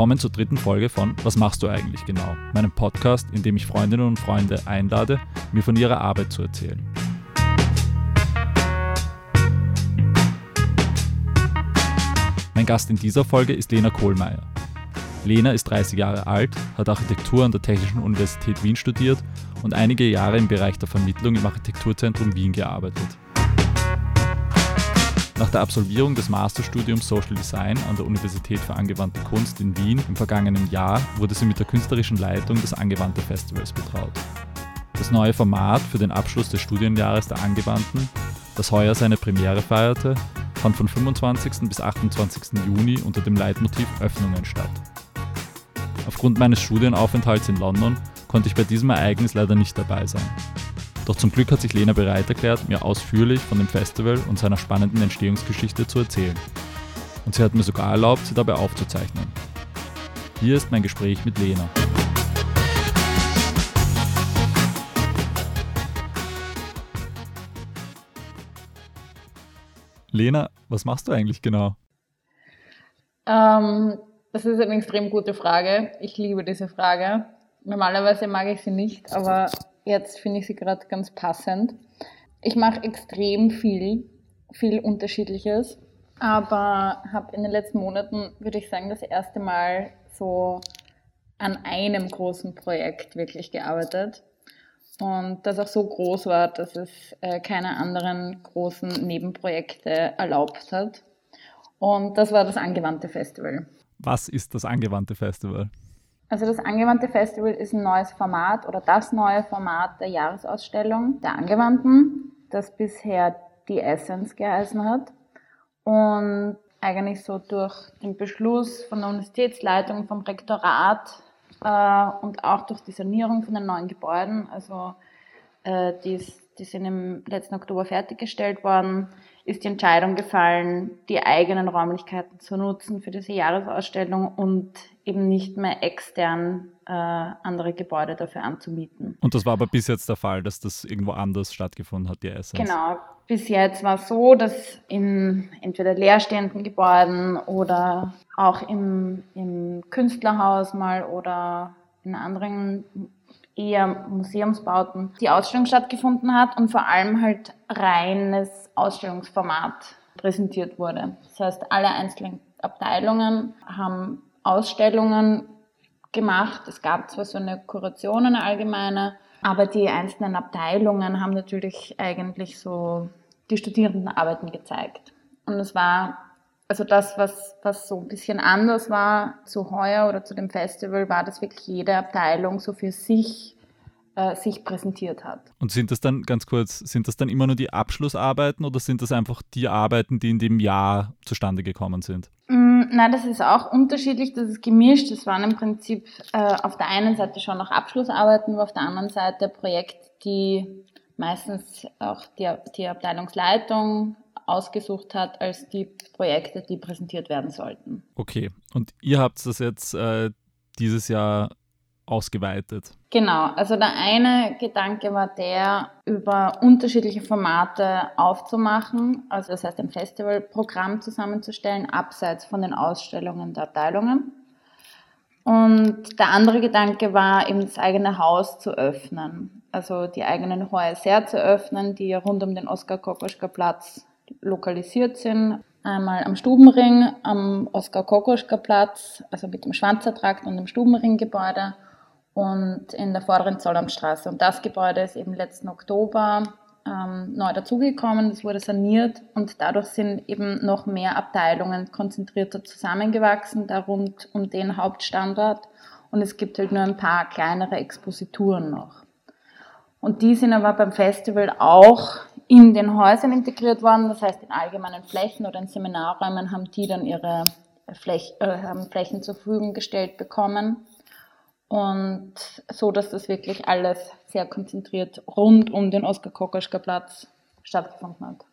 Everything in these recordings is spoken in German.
Willkommen zur dritten Folge von Was machst du eigentlich genau? Meinem Podcast, in dem ich Freundinnen und Freunde einlade, mir von ihrer Arbeit zu erzählen. Mein Gast in dieser Folge ist Lena Kohlmeier. Lena ist 30 Jahre alt, hat Architektur an der Technischen Universität Wien studiert und einige Jahre im Bereich der Vermittlung im Architekturzentrum Wien gearbeitet. Nach der Absolvierung des Masterstudiums Social Design an der Universität für angewandte Kunst in Wien im vergangenen Jahr wurde sie mit der künstlerischen Leitung des Angewandte Festivals betraut. Das neue Format für den Abschluss des Studienjahres der Angewandten, das heuer seine Premiere feierte, fand von 25. bis 28. Juni unter dem Leitmotiv Öffnungen statt. Aufgrund meines Studienaufenthalts in London konnte ich bei diesem Ereignis leider nicht dabei sein. Doch zum Glück hat sich Lena bereit erklärt, mir ausführlich von dem Festival und seiner spannenden Entstehungsgeschichte zu erzählen. Und sie hat mir sogar erlaubt, sie dabei aufzuzeichnen. Hier ist mein Gespräch mit Lena. Lena, was machst du eigentlich genau? Ähm, das ist eine extrem gute Frage. Ich liebe diese Frage. Normalerweise mag ich sie nicht, aber jetzt finde ich sie gerade ganz passend. Ich mache extrem viel, viel Unterschiedliches, aber habe in den letzten Monaten, würde ich sagen, das erste Mal so an einem großen Projekt wirklich gearbeitet. Und das auch so groß war, dass es äh, keine anderen großen Nebenprojekte erlaubt hat. Und das war das Angewandte Festival. Was ist das Angewandte Festival? Also das Angewandte Festival ist ein neues Format oder das neue Format der Jahresausstellung der Angewandten, das bisher die Essence geheißen hat. Und eigentlich so durch den Beschluss von der Universitätsleitung, vom Rektorat äh, und auch durch die Sanierung von den neuen Gebäuden, also äh, die, die sind im letzten Oktober fertiggestellt worden, ist die Entscheidung gefallen, die eigenen Räumlichkeiten zu nutzen für diese Jahresausstellung und eben nicht mehr extern äh, andere Gebäude dafür anzumieten. Und das war aber bis jetzt der Fall, dass das irgendwo anders stattgefunden hat, die Essence? Genau. Bis jetzt war es so, dass in entweder leerstehenden Gebäuden oder auch im, im Künstlerhaus mal oder in anderen eher Museumsbauten die Ausstellung stattgefunden hat und vor allem halt reines Ausstellungsformat präsentiert wurde. Das heißt, alle einzelnen Abteilungen haben Ausstellungen gemacht. Es gab zwar so eine Kuration, eine allgemeine, aber die einzelnen Abteilungen haben natürlich eigentlich so die Studierendenarbeiten gezeigt. Und es war, also das, was, was so ein bisschen anders war zu heuer oder zu dem Festival, war, dass wirklich jede Abteilung so für sich äh, sich präsentiert hat. Und sind das dann, ganz kurz, sind das dann immer nur die Abschlussarbeiten oder sind das einfach die Arbeiten, die in dem Jahr zustande gekommen sind? Mm, nein, das ist auch unterschiedlich, das ist gemischt. Das waren im Prinzip äh, auf der einen Seite schon noch Abschlussarbeiten, aber auf der anderen Seite Projekte, die meistens auch die, die Abteilungsleitung ausgesucht hat als die Projekte, die präsentiert werden sollten. Okay, und ihr habt das jetzt äh, dieses Jahr ausgeweitet. Genau, also der eine Gedanke war der, über unterschiedliche Formate aufzumachen, also das heißt ein Festivalprogramm zusammenzustellen, abseits von den Ausstellungen der Abteilungen. Und der andere Gedanke war eben das eigene Haus zu öffnen, also die eigenen Häuser zu öffnen, die rund um den Oskar-Kokoschka-Platz lokalisiert sind. Einmal am Stubenring, am Oskar-Kokoschka-Platz, also mit dem Schwanzertrakt und dem Stubenring-Gebäude und in der vorderen Zollamtstraße. Und das Gebäude ist eben letzten Oktober ähm, neu dazugekommen, es wurde saniert und dadurch sind eben noch mehr Abteilungen konzentrierter zusammengewachsen, da rund um den Hauptstandort. Und es gibt halt nur ein paar kleinere Exposituren noch. Und die sind aber beim Festival auch in den Häusern integriert worden, das heißt in allgemeinen Flächen oder in Seminarräumen haben die dann ihre Flech äh, haben Flächen zur Verfügung gestellt bekommen. Und so, dass das wirklich alles sehr konzentriert rund um den Oskar-Kokoschka-Platz stattgefunden hat.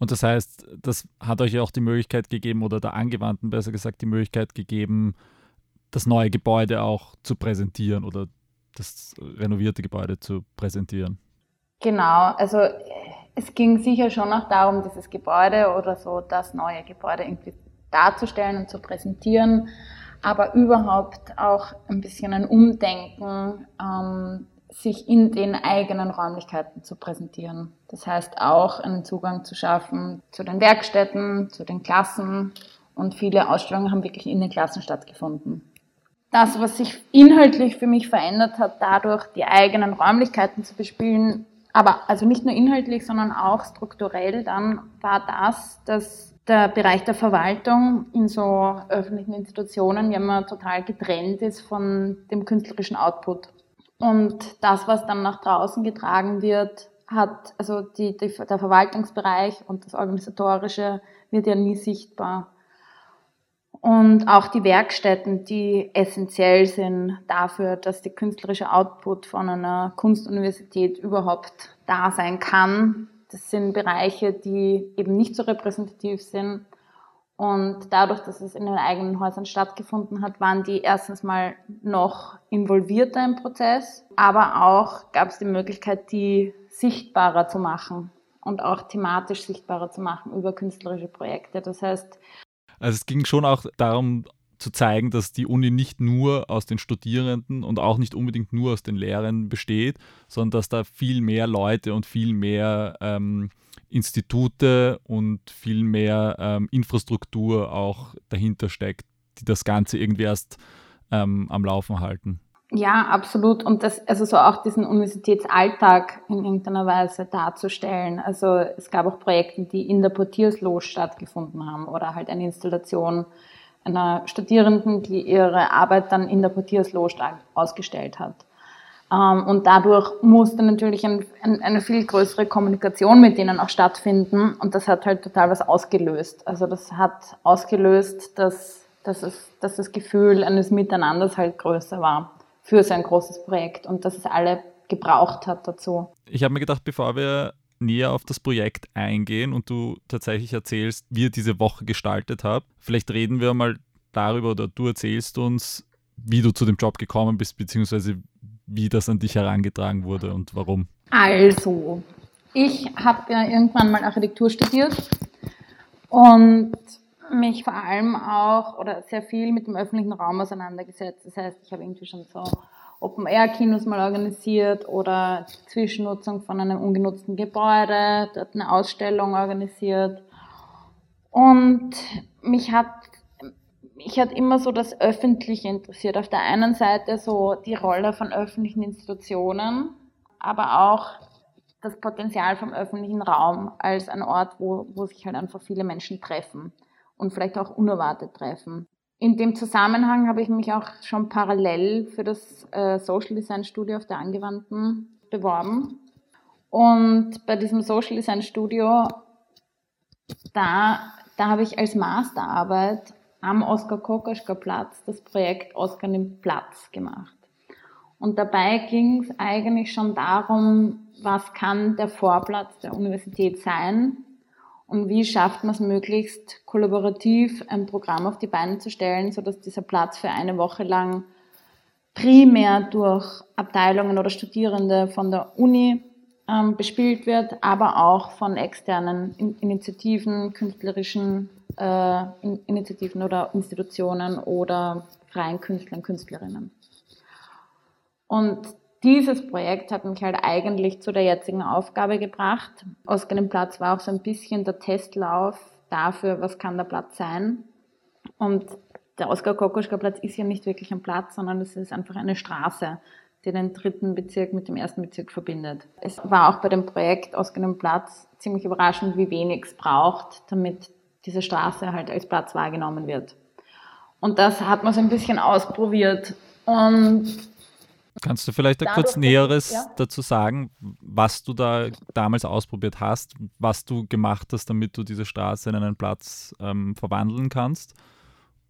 Und das heißt, das hat euch auch die Möglichkeit gegeben, oder der Angewandten besser gesagt, die Möglichkeit gegeben, das neue Gebäude auch zu präsentieren oder das renovierte Gebäude zu präsentieren. Genau, also es ging sicher schon auch darum, dieses Gebäude oder so das neue Gebäude irgendwie darzustellen und zu präsentieren. aber überhaupt auch ein bisschen ein Umdenken, ähm, sich in den eigenen Räumlichkeiten zu präsentieren. Das heißt auch einen Zugang zu schaffen zu den Werkstätten, zu den Klassen und viele Ausstellungen haben wirklich in den Klassen stattgefunden. Das, was sich inhaltlich für mich verändert hat, dadurch die eigenen Räumlichkeiten zu bespielen, aber also nicht nur inhaltlich, sondern auch strukturell dann, war das, dass der Bereich der Verwaltung in so öffentlichen Institutionen ja immer total getrennt ist von dem künstlerischen Output. Und das, was dann nach draußen getragen wird, hat, also die, die, der Verwaltungsbereich und das Organisatorische wird ja nie sichtbar. Und auch die Werkstätten, die essentiell sind dafür, dass der künstlerische Output von einer Kunstuniversität überhaupt da sein kann. Das sind Bereiche, die eben nicht so repräsentativ sind und dadurch, dass es in den eigenen Häusern stattgefunden hat, waren die erstens mal noch involvierter im Prozess, aber auch gab es die Möglichkeit, die sichtbarer zu machen und auch thematisch sichtbarer zu machen über künstlerische Projekte. Das heißt. Also es ging schon auch darum zu zeigen, dass die Uni nicht nur aus den Studierenden und auch nicht unbedingt nur aus den Lehrern besteht, sondern dass da viel mehr Leute und viel mehr ähm, Institute und viel mehr ähm, Infrastruktur auch dahinter steckt, die das Ganze irgendwie erst ähm, am Laufen halten. Ja, absolut. Und das, also so auch diesen Universitätsalltag in irgendeiner Weise darzustellen. Also es gab auch Projekte, die in der Portiersloge stattgefunden haben oder halt eine Installation einer Studierenden, die ihre Arbeit dann in der Portiersloge ausgestellt hat. Ähm, und dadurch musste natürlich ein, ein, eine viel größere Kommunikation mit denen auch stattfinden. Und das hat halt total was ausgelöst. Also das hat ausgelöst, dass, dass, es, dass das Gefühl eines Miteinanders halt größer war für so ein großes Projekt und dass es alle gebraucht hat dazu. Ich habe mir gedacht, bevor wir näher auf das Projekt eingehen und du tatsächlich erzählst, wie ihr diese Woche gestaltet habt, vielleicht reden wir mal darüber oder du erzählst uns, wie du zu dem Job gekommen bist, beziehungsweise wie das an dich herangetragen wurde und warum. Also, ich habe ja irgendwann mal Architektur studiert und mich vor allem auch oder sehr viel mit dem öffentlichen Raum auseinandergesetzt. Das heißt, ich habe irgendwie schon so Open-Air-Kinos mal organisiert oder Zwischennutzung von einem ungenutzten Gebäude, dort eine Ausstellung organisiert. Und mich hat mich hat immer so das Öffentliche interessiert. Auf der einen Seite so die Rolle von öffentlichen Institutionen, aber auch das Potenzial vom öffentlichen Raum als ein Ort, wo, wo sich halt einfach viele Menschen treffen und vielleicht auch unerwartet treffen. In dem Zusammenhang habe ich mich auch schon parallel für das äh, Social Design Studio auf der Angewandten beworben. Und bei diesem Social Design Studio, da, da habe ich als Masterarbeit am Oskar Kokoschka Platz das Projekt Oskar nimmt Platz gemacht. Und dabei ging es eigentlich schon darum, was kann der Vorplatz der Universität sein und wie schafft man es möglichst kollaborativ ein Programm auf die Beine zu stellen, sodass dieser Platz für eine Woche lang primär durch Abteilungen oder Studierende von der Uni ähm, bespielt wird, aber auch von externen Initiativen, künstlerischen äh, Initiativen oder Institutionen oder freien Künstlern, Künstlerinnen. Und dieses Projekt hat mich halt eigentlich zu der jetzigen Aufgabe gebracht. Oskar den Platz war auch so ein bisschen der Testlauf dafür, was kann der Platz sein. Und der Oskar Kokoschka Platz ist ja nicht wirklich ein Platz, sondern es ist einfach eine Straße, die den dritten Bezirk mit dem ersten Bezirk verbindet. Es war auch bei dem Projekt Oskar den Platz ziemlich überraschend, wie wenig es braucht, damit diese Straße halt als Platz wahrgenommen wird. Und das hat man so ein bisschen ausprobiert. Und Kannst du vielleicht da kurz Näheres ja? dazu sagen, was du da damals ausprobiert hast, was du gemacht hast, damit du diese Straße in einen Platz ähm, verwandeln kannst?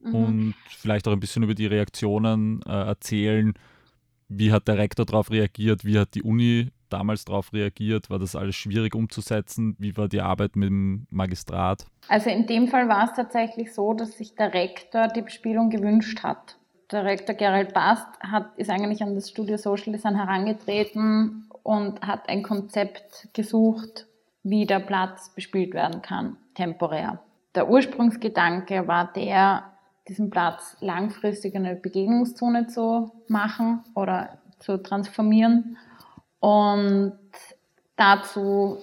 Mhm. Und vielleicht auch ein bisschen über die Reaktionen äh, erzählen. Wie hat der Rektor darauf reagiert? Wie hat die Uni damals darauf reagiert? War das alles schwierig umzusetzen? Wie war die Arbeit mit dem Magistrat? Also in dem Fall war es tatsächlich so, dass sich der Rektor die Bespielung gewünscht hat. Der Rektor Gerald Bast hat, ist eigentlich an das Studio Social Design herangetreten und hat ein Konzept gesucht, wie der Platz bespielt werden kann, temporär. Der Ursprungsgedanke war der, diesen Platz langfristig eine Begegnungszone zu machen oder zu transformieren. Und dazu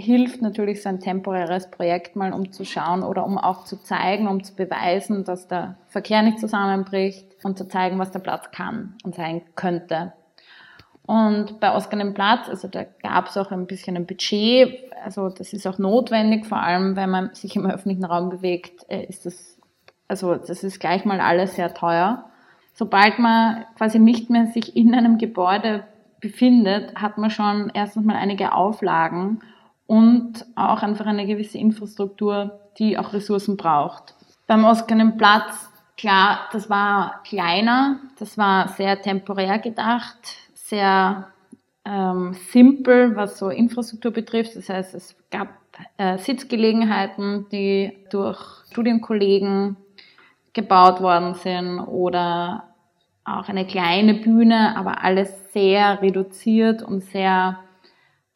hilft natürlich so ein temporäres Projekt mal, um zu schauen oder um auch zu zeigen, um zu beweisen, dass der Verkehr nicht zusammenbricht und zu zeigen, was der Platz kann und sein könnte. Und bei Oscar den Platz, also da gab es auch ein bisschen ein Budget, also das ist auch notwendig, vor allem wenn man sich im öffentlichen Raum bewegt, äh, ist das, also das ist gleich mal alles sehr teuer. Sobald man quasi nicht mehr sich in einem Gebäude befindet, hat man schon erstens mal einige Auflagen und auch einfach eine gewisse Infrastruktur, die auch Ressourcen braucht. Beim Oskar Platz, klar, das war kleiner, das war sehr temporär gedacht, sehr ähm, simpel, was so Infrastruktur betrifft. Das heißt, es gab äh, Sitzgelegenheiten, die durch Studienkollegen gebaut worden sind oder auch eine kleine Bühne, aber alles sehr reduziert und sehr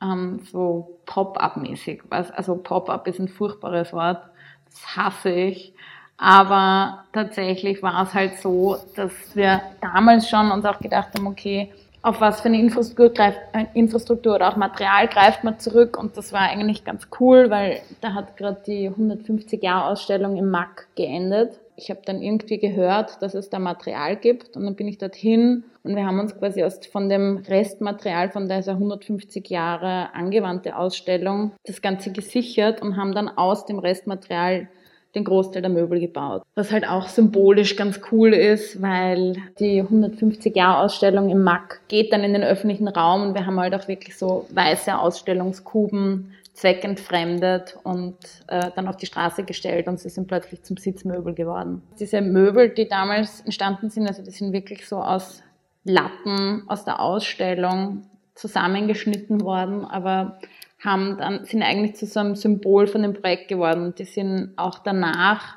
ähm, so Pop-up-mäßig. Also Pop-up ist ein furchtbares Wort, das hasse ich. Aber tatsächlich war es halt so, dass wir damals schon uns auch gedacht haben, okay, auf was für eine Infrastruktur, greift, äh, Infrastruktur oder auch Material greift man zurück und das war eigentlich ganz cool, weil da hat gerade die 150-Jahr-Ausstellung im MAC geendet ich habe dann irgendwie gehört, dass es da Material gibt und dann bin ich dorthin und wir haben uns quasi aus, von dem Restmaterial von dieser 150 Jahre angewandte Ausstellung das Ganze gesichert und haben dann aus dem Restmaterial den Großteil der Möbel gebaut. Was halt auch symbolisch ganz cool ist, weil die 150 Jahre Ausstellung im MAC geht dann in den öffentlichen Raum und wir haben halt auch wirklich so weiße Ausstellungskuben zweckentfremdet und äh, dann auf die Straße gestellt und sie sind plötzlich zum Sitzmöbel geworden. Diese Möbel, die damals entstanden sind, also die sind wirklich so aus Latten aus der Ausstellung zusammengeschnitten worden, aber haben dann, sind eigentlich zu so einem Symbol von dem Projekt geworden. Die sind auch danach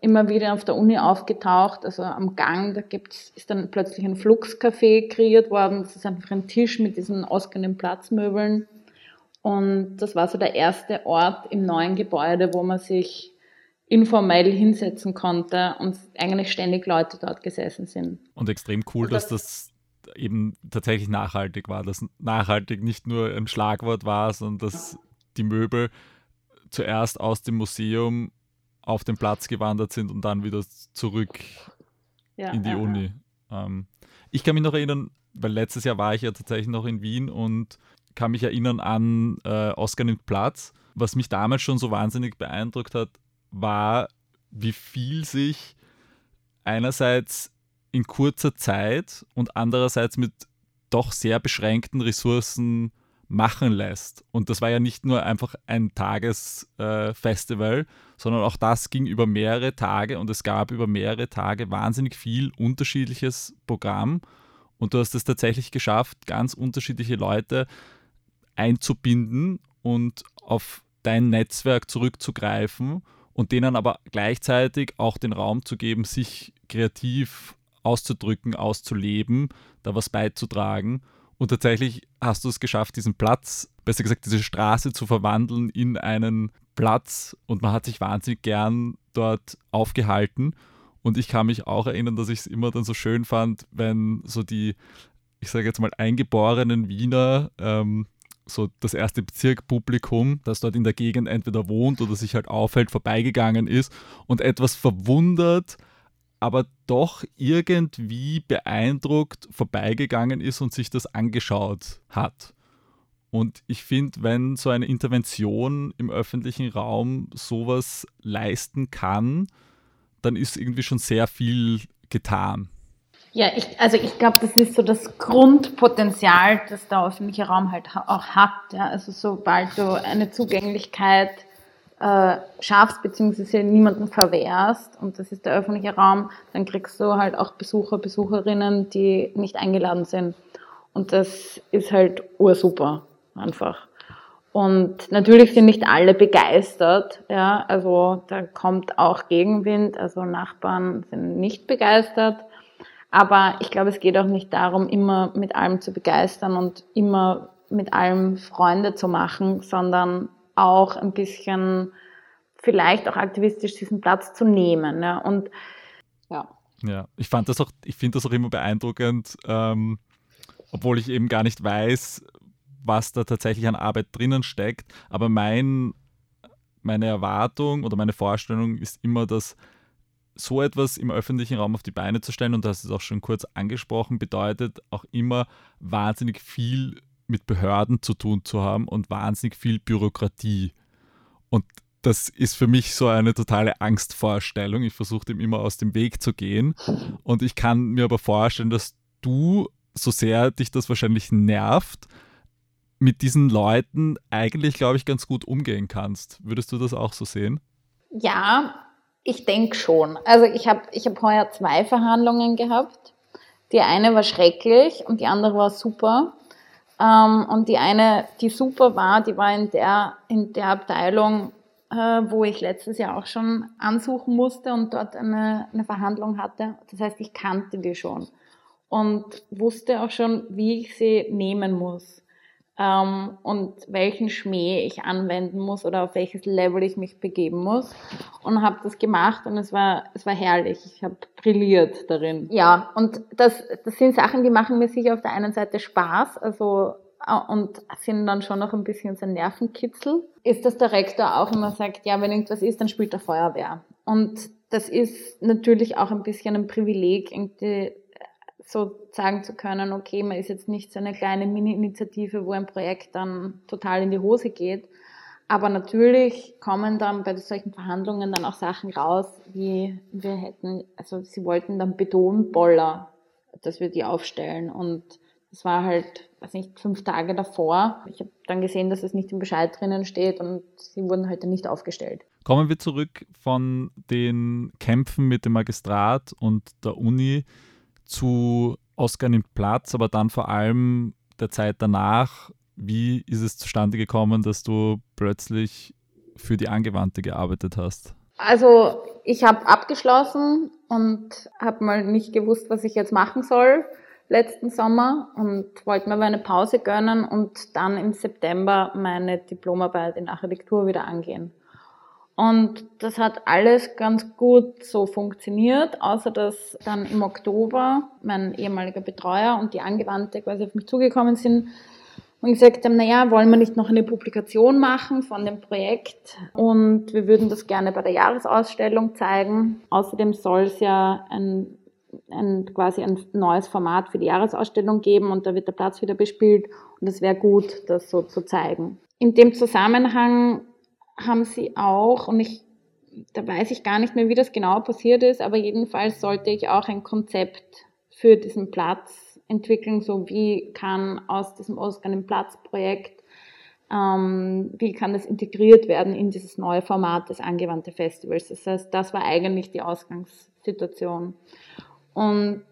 immer wieder auf der Uni aufgetaucht, also am Gang, da gibt's, ist dann plötzlich ein Fluxcafé kreiert worden. Das ist einfach ein Tisch mit diesen ausgehenden Platzmöbeln und das war so der erste Ort im neuen Gebäude, wo man sich informell hinsetzen konnte und eigentlich ständig Leute dort gesessen sind. Und extrem cool, und das, dass das eben tatsächlich nachhaltig war, dass nachhaltig nicht nur ein Schlagwort war, sondern dass die Möbel zuerst aus dem Museum auf den Platz gewandert sind und dann wieder zurück ja, in die ja, Uni. Ja. Ähm, ich kann mich noch erinnern, weil letztes Jahr war ich ja tatsächlich noch in Wien und kann mich erinnern an äh, Oscar nimmt Platz. Was mich damals schon so wahnsinnig beeindruckt hat, war, wie viel sich einerseits in kurzer Zeit und andererseits mit doch sehr beschränkten Ressourcen machen lässt. Und das war ja nicht nur einfach ein Tagesfestival, äh, sondern auch das ging über mehrere Tage und es gab über mehrere Tage wahnsinnig viel unterschiedliches Programm. Und du hast es tatsächlich geschafft, ganz unterschiedliche Leute einzubinden und auf dein Netzwerk zurückzugreifen und denen aber gleichzeitig auch den Raum zu geben, sich kreativ auszudrücken, auszuleben, da was beizutragen. Und tatsächlich hast du es geschafft, diesen Platz, besser gesagt, diese Straße zu verwandeln in einen Platz und man hat sich wahnsinnig gern dort aufgehalten. Und ich kann mich auch erinnern, dass ich es immer dann so schön fand, wenn so die, ich sage jetzt mal, eingeborenen Wiener ähm, so das erste Bezirkpublikum, das dort in der Gegend entweder wohnt oder sich halt aufhält, vorbeigegangen ist und etwas verwundert, aber doch irgendwie beeindruckt vorbeigegangen ist und sich das angeschaut hat. Und ich finde, wenn so eine Intervention im öffentlichen Raum sowas leisten kann, dann ist irgendwie schon sehr viel getan. Ja, ich, also ich glaube, das ist so das Grundpotenzial, das der öffentliche Raum halt auch hat. Ja. Also sobald du eine Zugänglichkeit äh, schaffst, beziehungsweise niemanden verwehrst, und das ist der öffentliche Raum, dann kriegst du halt auch Besucher, Besucherinnen, die nicht eingeladen sind. Und das ist halt ursuper, einfach. Und natürlich sind nicht alle begeistert, ja, also da kommt auch Gegenwind, also Nachbarn sind nicht begeistert. Aber ich glaube, es geht auch nicht darum, immer mit allem zu begeistern und immer mit allem Freunde zu machen, sondern auch ein bisschen vielleicht auch aktivistisch diesen Platz zu nehmen. Ja. Und Ja. Ja, ich fand das auch, ich finde das auch immer beeindruckend, ähm, obwohl ich eben gar nicht weiß, was da tatsächlich an Arbeit drinnen steckt. Aber mein, meine Erwartung oder meine Vorstellung ist immer, dass so etwas im öffentlichen Raum auf die Beine zu stellen, und das ist auch schon kurz angesprochen, bedeutet auch immer wahnsinnig viel mit Behörden zu tun zu haben und wahnsinnig viel Bürokratie. Und das ist für mich so eine totale Angstvorstellung. Ich versuche dem immer aus dem Weg zu gehen. Und ich kann mir aber vorstellen, dass du, so sehr dich das wahrscheinlich nervt, mit diesen Leuten eigentlich, glaube ich, ganz gut umgehen kannst. Würdest du das auch so sehen? Ja, ich denke schon. Also ich habe ich hab heuer zwei Verhandlungen gehabt. Die eine war schrecklich und die andere war super. Ähm, und die eine, die super war, die war in der, in der Abteilung, äh, wo ich letztes Jahr auch schon ansuchen musste und dort eine, eine Verhandlung hatte. Das heißt, ich kannte die schon und wusste auch schon, wie ich sie nehmen muss ähm, und welchen Schmäh ich anwenden muss oder auf welches Level ich mich begeben muss und habe das gemacht und es war es war herrlich. Ich habe brilliert darin. Ja, und das das sind Sachen, die machen mir sicher auf der einen Seite Spaß, also äh, und sind dann schon noch ein bisschen so ein Nervenkitzel, ist, dass der Rektor auch immer sagt, ja, wenn irgendwas ist, dann spielt der Feuerwehr. Und das ist natürlich auch ein bisschen ein Privileg, irgendwie so sagen zu können, okay, man ist jetzt nicht so eine kleine Mini-Initiative, wo ein Projekt dann total in die Hose geht. Aber natürlich kommen dann bei solchen Verhandlungen dann auch Sachen raus, wie wir hätten, also sie wollten dann Betonboller, dass wir die aufstellen. Und das war halt, weiß nicht, fünf Tage davor. Ich habe dann gesehen, dass es nicht im Bescheid drinnen steht und sie wurden heute nicht aufgestellt. Kommen wir zurück von den Kämpfen mit dem Magistrat und der Uni zu Oscar nimmt Platz, aber dann vor allem der Zeit danach. Wie ist es zustande gekommen, dass du plötzlich für die Angewandte gearbeitet hast? Also ich habe abgeschlossen und habe mal nicht gewusst, was ich jetzt machen soll letzten Sommer und wollte mir aber eine Pause gönnen und dann im September meine Diplomarbeit in Architektur wieder angehen. Und das hat alles ganz gut so funktioniert, außer dass dann im Oktober mein ehemaliger Betreuer und die Angewandte quasi auf mich zugekommen sind und gesagt haben, naja, wollen wir nicht noch eine Publikation machen von dem Projekt und wir würden das gerne bei der Jahresausstellung zeigen. Außerdem soll es ja ein, ein, quasi ein neues Format für die Jahresausstellung geben und da wird der Platz wieder bespielt und es wäre gut, das so zu zeigen. In dem Zusammenhang haben sie auch, und ich, da weiß ich gar nicht mehr, wie das genau passiert ist, aber jedenfalls sollte ich auch ein Konzept für diesen Platz entwickeln, so wie kann aus diesem Oscar im Platz Projekt, ähm, wie kann das integriert werden in dieses neue Format des angewandte Festivals. Das heißt, das war eigentlich die Ausgangssituation. Und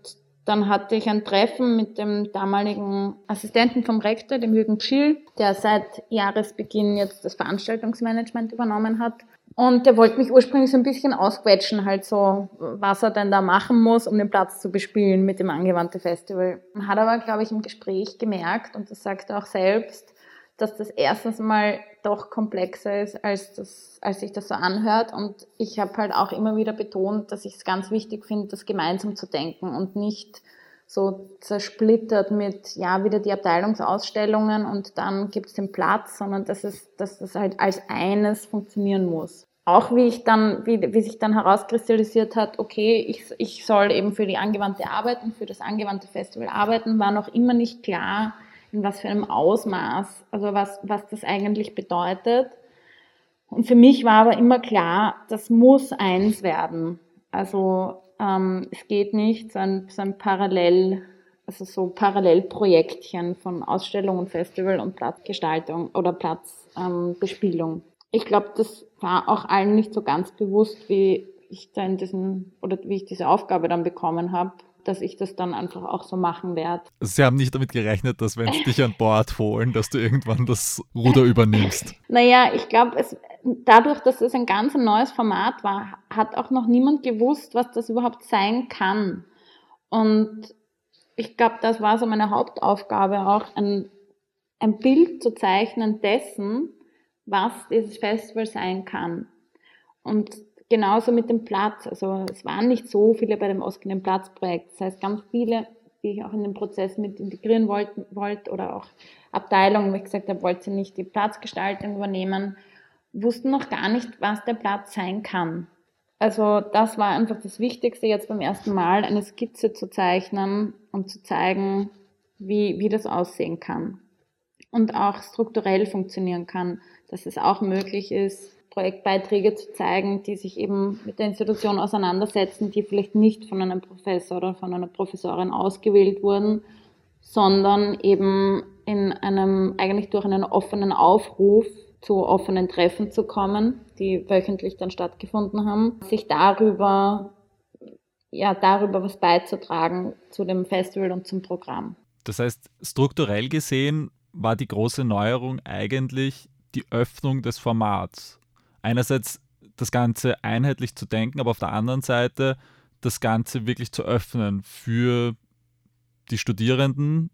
dann hatte ich ein Treffen mit dem damaligen Assistenten vom Rektor, dem Jürgen Schill, der seit Jahresbeginn jetzt das Veranstaltungsmanagement übernommen hat. Und der wollte mich ursprünglich so ein bisschen ausquetschen, halt so, was er denn da machen muss, um den Platz zu bespielen mit dem angewandte Festival. Hat aber, glaube ich, im Gespräch gemerkt, und das sagt er auch selbst, dass das erstens mal doch komplexer ist, als, das, als sich das so anhört. Und ich habe halt auch immer wieder betont, dass ich es ganz wichtig finde, das gemeinsam zu denken und nicht so zersplittert mit, ja, wieder die Abteilungsausstellungen und dann gibt es den Platz, sondern dass es, dass das halt als eines funktionieren muss. Auch wie ich dann, wie, wie sich dann herauskristallisiert hat, okay, ich, ich soll eben für die angewandte arbeiten, für das angewandte Festival arbeiten, war noch immer nicht klar, in was für einem Ausmaß, also was, was das eigentlich bedeutet. Und für mich war aber immer klar, das muss eins werden. Also ähm, es geht nicht so ein, so ein Parallel, also so Parallelprojektchen von Ausstellung und Festival und Platzgestaltung oder Platzbespielung. Ähm, ich glaube, das war auch allen nicht so ganz bewusst, wie ich da in diesen oder wie ich diese Aufgabe dann bekommen habe dass ich das dann einfach auch so machen werde. Sie haben nicht damit gerechnet, dass wenn sie dich an Bord holen, dass du irgendwann das Ruder übernimmst. Naja, ich glaube, dadurch, dass es ein ganz neues Format war, hat auch noch niemand gewusst, was das überhaupt sein kann. Und ich glaube, das war so meine Hauptaufgabe auch, ein, ein Bild zu zeichnen dessen, was dieses Festival sein kann. Und genauso mit dem Platz. Also es waren nicht so viele bei dem ausgehenden Platzprojekt. Das heißt, ganz viele, die ich auch in den Prozess mit integrieren wollte, wollt, oder auch Abteilungen, wo ich gesagt habe, wollte sie nicht die Platzgestaltung übernehmen, wussten noch gar nicht, was der Platz sein kann. Also das war einfach das Wichtigste jetzt beim ersten Mal, eine Skizze zu zeichnen und zu zeigen, wie, wie das aussehen kann. Und auch strukturell funktionieren kann, dass es auch möglich ist, Projektbeiträge zu zeigen, die sich eben mit der Institution auseinandersetzen, die vielleicht nicht von einem Professor oder von einer Professorin ausgewählt wurden, sondern eben in einem, eigentlich durch einen offenen Aufruf zu offenen Treffen zu kommen, die wöchentlich dann stattgefunden haben, sich darüber, ja, darüber was beizutragen zu dem Festival und zum Programm. Das heißt, strukturell gesehen war die große Neuerung eigentlich die Öffnung des Formats. Einerseits das Ganze einheitlich zu denken, aber auf der anderen Seite das Ganze wirklich zu öffnen für die Studierenden,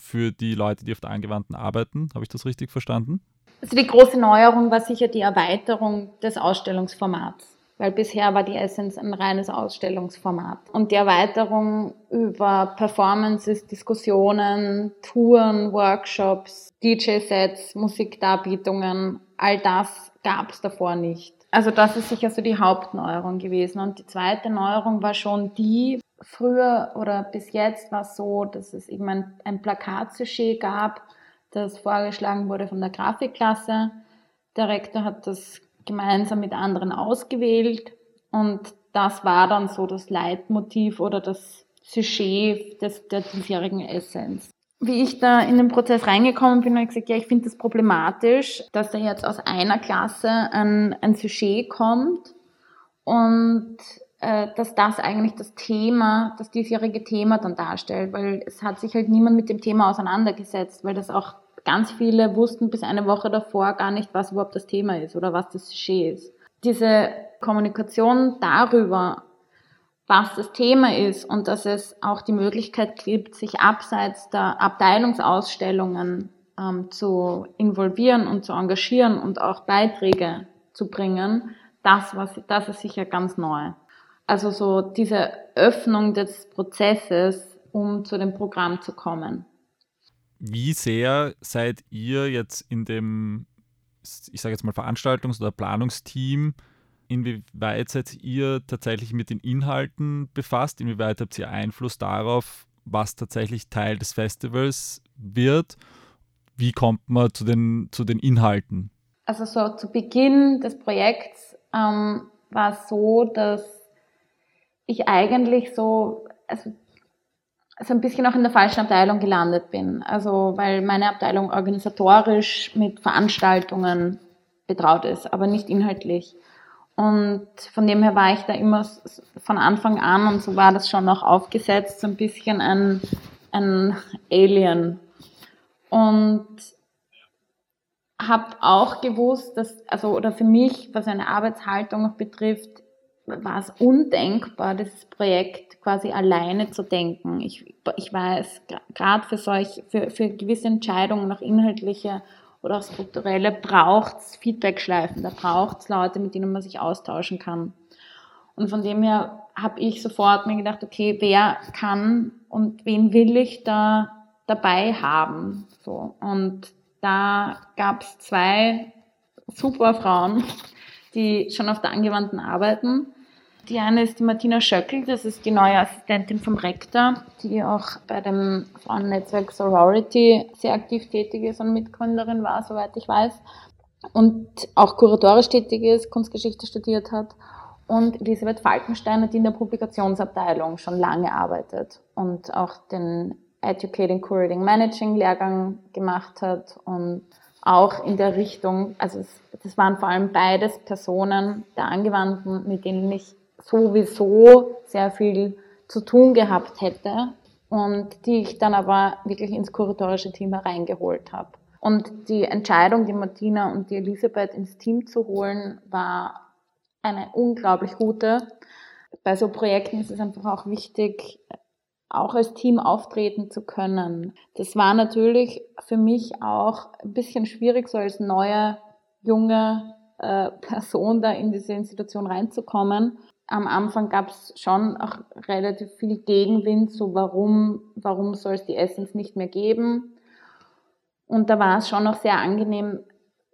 für die Leute, die auf der Angewandten arbeiten. Habe ich das richtig verstanden? Also die große Neuerung war sicher die Erweiterung des Ausstellungsformats, weil bisher war die Essence ein reines Ausstellungsformat. Und die Erweiterung über Performances, Diskussionen, Touren, Workshops, DJ-Sets, Musikdarbietungen, all das gab es davor nicht. Also das ist sicher so die Hauptneuerung gewesen. Und die zweite Neuerung war schon die, früher oder bis jetzt war es so, dass es eben ein, ein Plakatsujet gab, das vorgeschlagen wurde von der Grafikklasse. Der Rektor hat das gemeinsam mit anderen ausgewählt und das war dann so das Leitmotiv oder das Sujet des, der diesjährigen Essenz. Wie ich da in den Prozess reingekommen bin, habe ich gesagt, ja, ich finde das problematisch, dass da jetzt aus einer Klasse ein, ein Sujet kommt und äh, dass das eigentlich das Thema, das diesjährige Thema dann darstellt, weil es hat sich halt niemand mit dem Thema auseinandergesetzt, weil das auch ganz viele wussten bis eine Woche davor gar nicht, was überhaupt das Thema ist oder was das Sujet ist. Diese Kommunikation darüber, was das Thema ist und dass es auch die Möglichkeit gibt, sich abseits der Abteilungsausstellungen ähm, zu involvieren und zu engagieren und auch Beiträge zu bringen, das, was, das ist sicher ganz neu. Also so diese Öffnung des Prozesses, um zu dem Programm zu kommen. Wie sehr seid ihr jetzt in dem, ich sage jetzt mal, Veranstaltungs- oder Planungsteam, inwieweit seid ihr tatsächlich mit den Inhalten befasst? Inwieweit habt ihr Einfluss darauf, was tatsächlich Teil des Festivals wird? Wie kommt man zu den, zu den Inhalten? Also so zu Beginn des Projekts ähm, war es so, dass ich eigentlich so, also, so ein bisschen auch in der falschen Abteilung gelandet bin. Also, weil meine Abteilung organisatorisch mit Veranstaltungen betraut ist, aber nicht inhaltlich. Und von dem her war ich da immer von Anfang an, und so war das schon auch aufgesetzt, so ein bisschen ein, ein Alien. Und habe auch gewusst, dass, also, oder für mich, was eine Arbeitshaltung betrifft, war es undenkbar, dieses Projekt quasi alleine zu denken. Ich, ich weiß, gerade für solch, für, für gewisse Entscheidungen, auch inhaltliche oder auch strukturelle, braucht's Feedbackschleifen, da braucht's Leute, mit denen man sich austauschen kann. Und von dem her habe ich sofort mir gedacht, okay, wer kann und wen will ich da dabei haben? So. Und da gab's zwei super Frauen, die schon auf der Angewandten arbeiten die eine ist die Martina Schöckel, das ist die neue Assistentin vom Rektor, die auch bei dem Frauennetzwerk Sorority sehr aktiv tätig ist und Mitgründerin war, soweit ich weiß. Und auch kuratorisch tätig ist, Kunstgeschichte studiert hat. Und Elisabeth Falkensteiner, die in der Publikationsabteilung schon lange arbeitet und auch den Educating, Curating, Managing Lehrgang gemacht hat und auch in der Richtung, also es, das waren vor allem beides Personen der Angewandten, mit denen ich sowieso sehr viel zu tun gehabt hätte und die ich dann aber wirklich ins kuratorische Team hereingeholt habe. Und die Entscheidung, die Martina und die Elisabeth ins Team zu holen, war eine unglaublich gute. Bei so Projekten ist es einfach auch wichtig, auch als Team auftreten zu können. Das war natürlich für mich auch ein bisschen schwierig, so als neue, junge äh, Person da in diese Institution reinzukommen. Am Anfang gab es schon auch relativ viel Gegenwind, so warum, warum soll es die Essence nicht mehr geben. Und da war es schon noch sehr angenehm,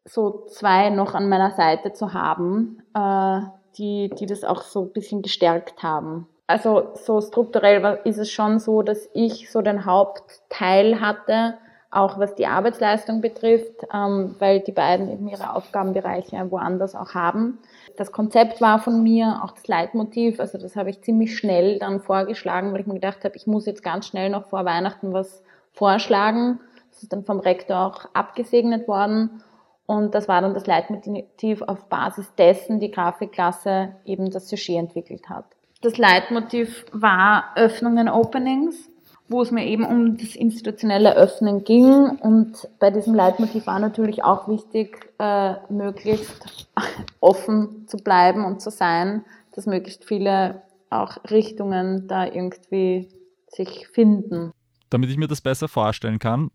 so zwei noch an meiner Seite zu haben, äh, die, die das auch so ein bisschen gestärkt haben. Also so strukturell ist es schon so, dass ich so den Hauptteil hatte, auch was die Arbeitsleistung betrifft, ähm, weil die beiden eben ihre Aufgabenbereiche woanders auch haben. Das Konzept war von mir, auch das Leitmotiv, also das habe ich ziemlich schnell dann vorgeschlagen, weil ich mir gedacht habe, ich muss jetzt ganz schnell noch vor Weihnachten was vorschlagen. Das ist dann vom Rektor auch abgesegnet worden. Und das war dann das Leitmotiv, auf Basis dessen die Grafikklasse eben das Sujet entwickelt hat. Das Leitmotiv war Öffnungen, Openings, wo es mir eben um das institutionelle Öffnen ging. Und bei diesem Leitmotiv war natürlich auch wichtig, äh, möglichst offen zu bleiben und zu sein, dass möglichst viele auch Richtungen da irgendwie sich finden. Damit ich mir das besser vorstellen kann,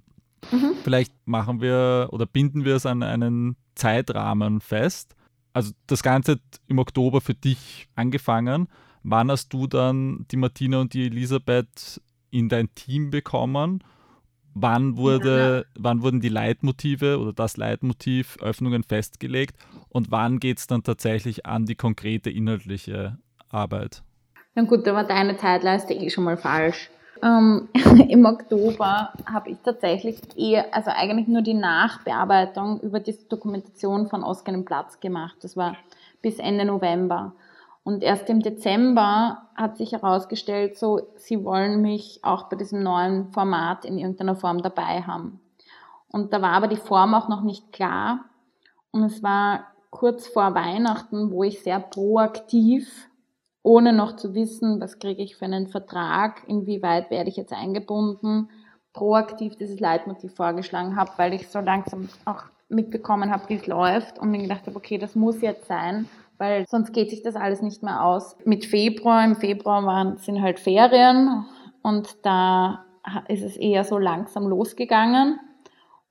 Mhm. Vielleicht machen wir oder binden wir es an einen Zeitrahmen fest. Also das Ganze hat im Oktober für dich angefangen. Wann hast du dann die Martina und die Elisabeth in dein Team bekommen? Wann, wurde, ja. wann wurden die Leitmotive oder das Leitmotiv Öffnungen festgelegt? Und wann geht es dann tatsächlich an die konkrete inhaltliche Arbeit? Na gut, da war deine Zeitleiste eh schon mal falsch. Ähm, Im Oktober habe ich tatsächlich eher, also eigentlich nur die Nachbearbeitung über die Dokumentation von Oskar im Platz gemacht. Das war bis Ende November. Und erst im Dezember hat sich herausgestellt, so, sie wollen mich auch bei diesem neuen Format in irgendeiner Form dabei haben. Und da war aber die Form auch noch nicht klar. Und es war kurz vor Weihnachten, wo ich sehr proaktiv ohne noch zu wissen, was kriege ich für einen Vertrag, inwieweit werde ich jetzt eingebunden, proaktiv dieses Leitmotiv vorgeschlagen habe, weil ich so langsam auch mitbekommen habe, wie es läuft und mir gedacht habe, okay, das muss jetzt sein, weil sonst geht sich das alles nicht mehr aus. Mit Februar, im Februar waren, sind halt Ferien und da ist es eher so langsam losgegangen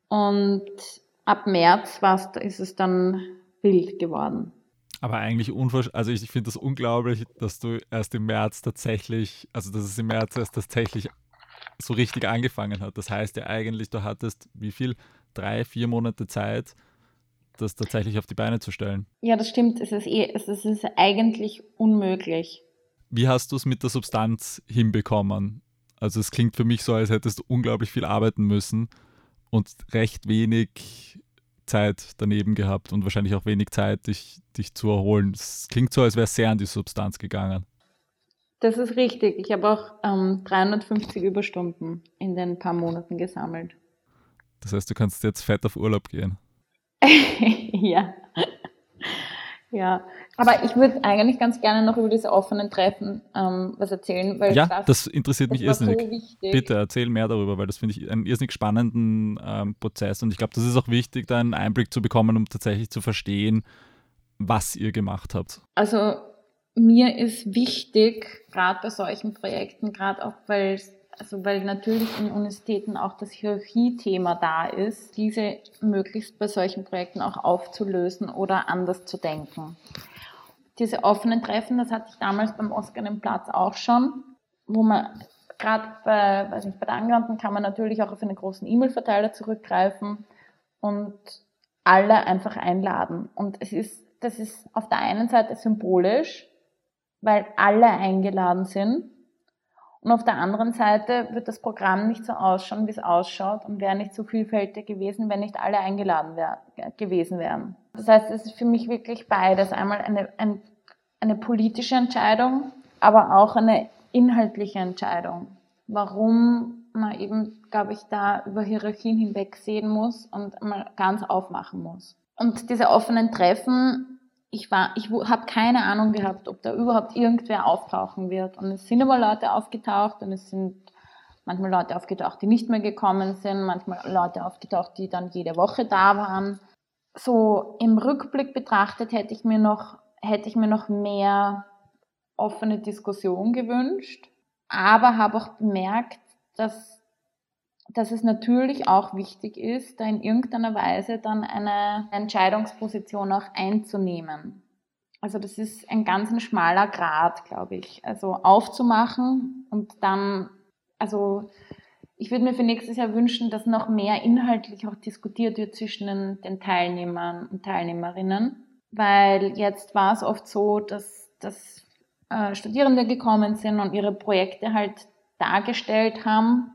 und ab März ist es dann wild geworden. Aber eigentlich unvorstellbar, also ich finde das unglaublich, dass du erst im März tatsächlich, also dass es im März erst tatsächlich so richtig angefangen hat. Das heißt ja eigentlich, du hattest wie viel? Drei, vier Monate Zeit, das tatsächlich auf die Beine zu stellen. Ja, das stimmt. Es ist, eh, es ist eigentlich unmöglich. Wie hast du es mit der Substanz hinbekommen? Also es klingt für mich so, als hättest du unglaublich viel arbeiten müssen und recht wenig Zeit daneben gehabt und wahrscheinlich auch wenig Zeit, dich, dich zu erholen. Es klingt so, als wäre es sehr an die Substanz gegangen. Das ist richtig. Ich habe auch ähm, 350 Überstunden in den paar Monaten gesammelt. Das heißt, du kannst jetzt fett auf Urlaub gehen. ja. Ja, aber ich würde eigentlich ganz gerne noch über diese offenen Treffen ähm, was erzählen. Weil ja, das, das interessiert mich irrsinnig. So Bitte erzähl mehr darüber, weil das finde ich einen irrsinnig spannenden ähm, Prozess und ich glaube, das ist auch wichtig, da einen Einblick zu bekommen, um tatsächlich zu verstehen, was ihr gemacht habt. Also mir ist wichtig, gerade bei solchen Projekten, gerade auch weil es also weil natürlich in Universitäten auch das Hierarchiethema da ist, diese möglichst bei solchen Projekten auch aufzulösen oder anders zu denken. Diese offenen Treffen, das hatte ich damals beim Oscar im Platz auch schon, wo man gerade bei, weiß nicht, bei der Angewandten kann man natürlich auch auf einen großen E-Mail-Verteiler zurückgreifen und alle einfach einladen. Und es ist, das ist auf der einen Seite symbolisch, weil alle eingeladen sind und auf der anderen Seite wird das Programm nicht so ausschauen, wie es ausschaut und wäre nicht so vielfältig gewesen, wenn nicht alle eingeladen wär, gewesen wären. Das heißt, es ist für mich wirklich beides. Einmal eine, ein, eine politische Entscheidung, aber auch eine inhaltliche Entscheidung. Warum man eben, glaube ich, da über Hierarchien hinweg sehen muss und mal ganz aufmachen muss. Und diese offenen Treffen ich war, ich habe keine Ahnung gehabt, ob da überhaupt irgendwer auftauchen wird. Und es sind aber Leute aufgetaucht und es sind manchmal Leute aufgetaucht, die nicht mehr gekommen sind, manchmal Leute aufgetaucht, die dann jede Woche da waren. So im Rückblick betrachtet hätte ich mir noch, hätte ich mir noch mehr offene Diskussion gewünscht, aber habe auch bemerkt, dass dass es natürlich auch wichtig ist, da in irgendeiner Weise dann eine Entscheidungsposition auch einzunehmen. Also das ist ein ganz ein schmaler Grad, glaube ich. Also aufzumachen und dann, also ich würde mir für nächstes Jahr wünschen, dass noch mehr inhaltlich auch diskutiert wird zwischen den, Teilnehmern und Teilnehmerinnen, weil jetzt war es oft so, dass, dass äh, Studierende gekommen sind und ihre Projekte halt dargestellt haben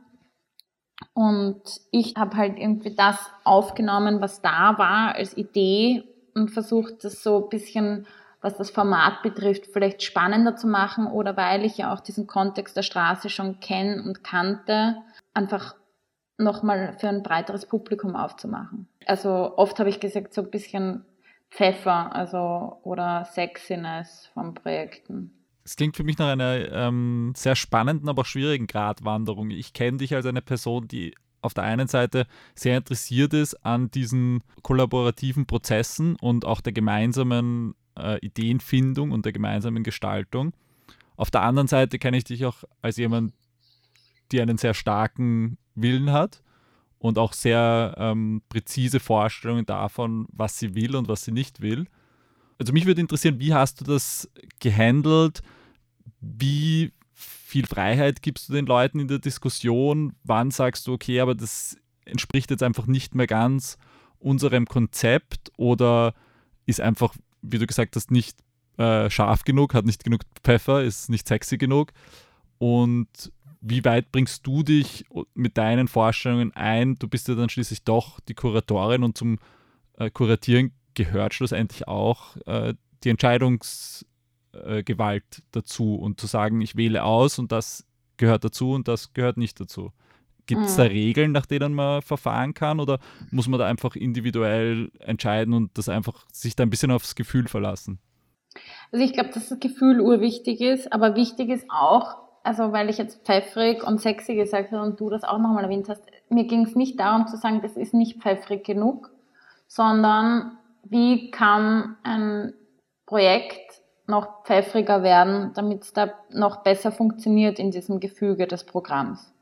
und ich habe halt irgendwie das aufgenommen, was da war als Idee und versucht, das so ein bisschen, was das Format betrifft, vielleicht spannender zu machen oder weil ich ja auch diesen Kontext der Straße schon kenne und kannte, einfach nochmal für ein breiteres Publikum aufzumachen. Also oft habe ich gesagt, so ein bisschen Pfeffer, also oder Sexiness von Projekten. Es klingt für mich nach einer ähm, sehr spannenden, aber auch schwierigen Gratwanderung. Ich kenne dich als eine Person, die auf der einen Seite sehr interessiert ist an diesen kollaborativen Prozessen und auch der gemeinsamen äh, Ideenfindung und der gemeinsamen Gestaltung. Auf der anderen Seite kenne ich dich auch als jemand, die einen sehr starken Willen hat und auch sehr ähm, präzise Vorstellungen davon, was sie will und was sie nicht will. Also mich würde interessieren, wie hast du das gehandelt? Wie viel Freiheit gibst du den Leuten in der Diskussion? Wann sagst du, okay, aber das entspricht jetzt einfach nicht mehr ganz unserem Konzept oder ist einfach, wie du gesagt hast, nicht äh, scharf genug, hat nicht genug Pfeffer, ist nicht sexy genug? Und wie weit bringst du dich mit deinen Vorstellungen ein? Du bist ja dann schließlich doch die Kuratorin und zum äh, Kuratieren gehört schlussendlich auch äh, die Entscheidungsgewalt äh, dazu und zu sagen, ich wähle aus und das gehört dazu und das gehört nicht dazu. Gibt es mhm. da Regeln, nach denen man verfahren kann oder muss man da einfach individuell entscheiden und das einfach sich da ein bisschen aufs Gefühl verlassen? Also ich glaube, dass das Gefühl urwichtig ist, aber wichtig ist auch, also weil ich jetzt pfeffrig und sexy gesagt habe und du das auch nochmal erwähnt hast, mir ging es nicht darum zu sagen, das ist nicht pfeffrig genug, sondern wie kann ein Projekt noch pfeffriger werden, damit es da noch besser funktioniert in diesem Gefüge des Programms.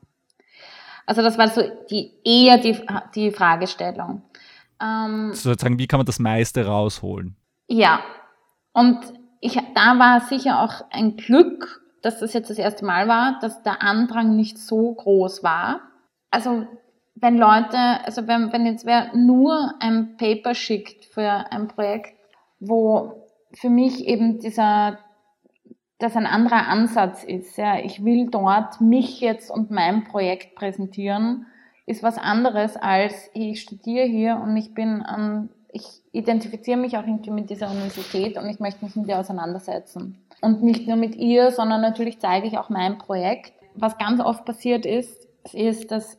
Also das war so die, eher die, die Fragestellung. Ähm, Sozusagen, wie kann man das meiste rausholen? Ja, und ich, da war sicher auch ein Glück, dass das jetzt das erste Mal war, dass der Andrang nicht so groß war. Also wenn Leute, also wenn, wenn jetzt wer nur ein Paper schickt für ein Projekt, wo für mich eben dieser, das ein anderer Ansatz ist, ja, ich will dort mich jetzt und mein Projekt präsentieren, ist was anderes als ich studiere hier und ich bin an, ich identifiziere mich auch irgendwie mit dieser Universität und ich möchte mich mit ihr auseinandersetzen. Und nicht nur mit ihr, sondern natürlich zeige ich auch mein Projekt. Was ganz oft passiert ist, ist, dass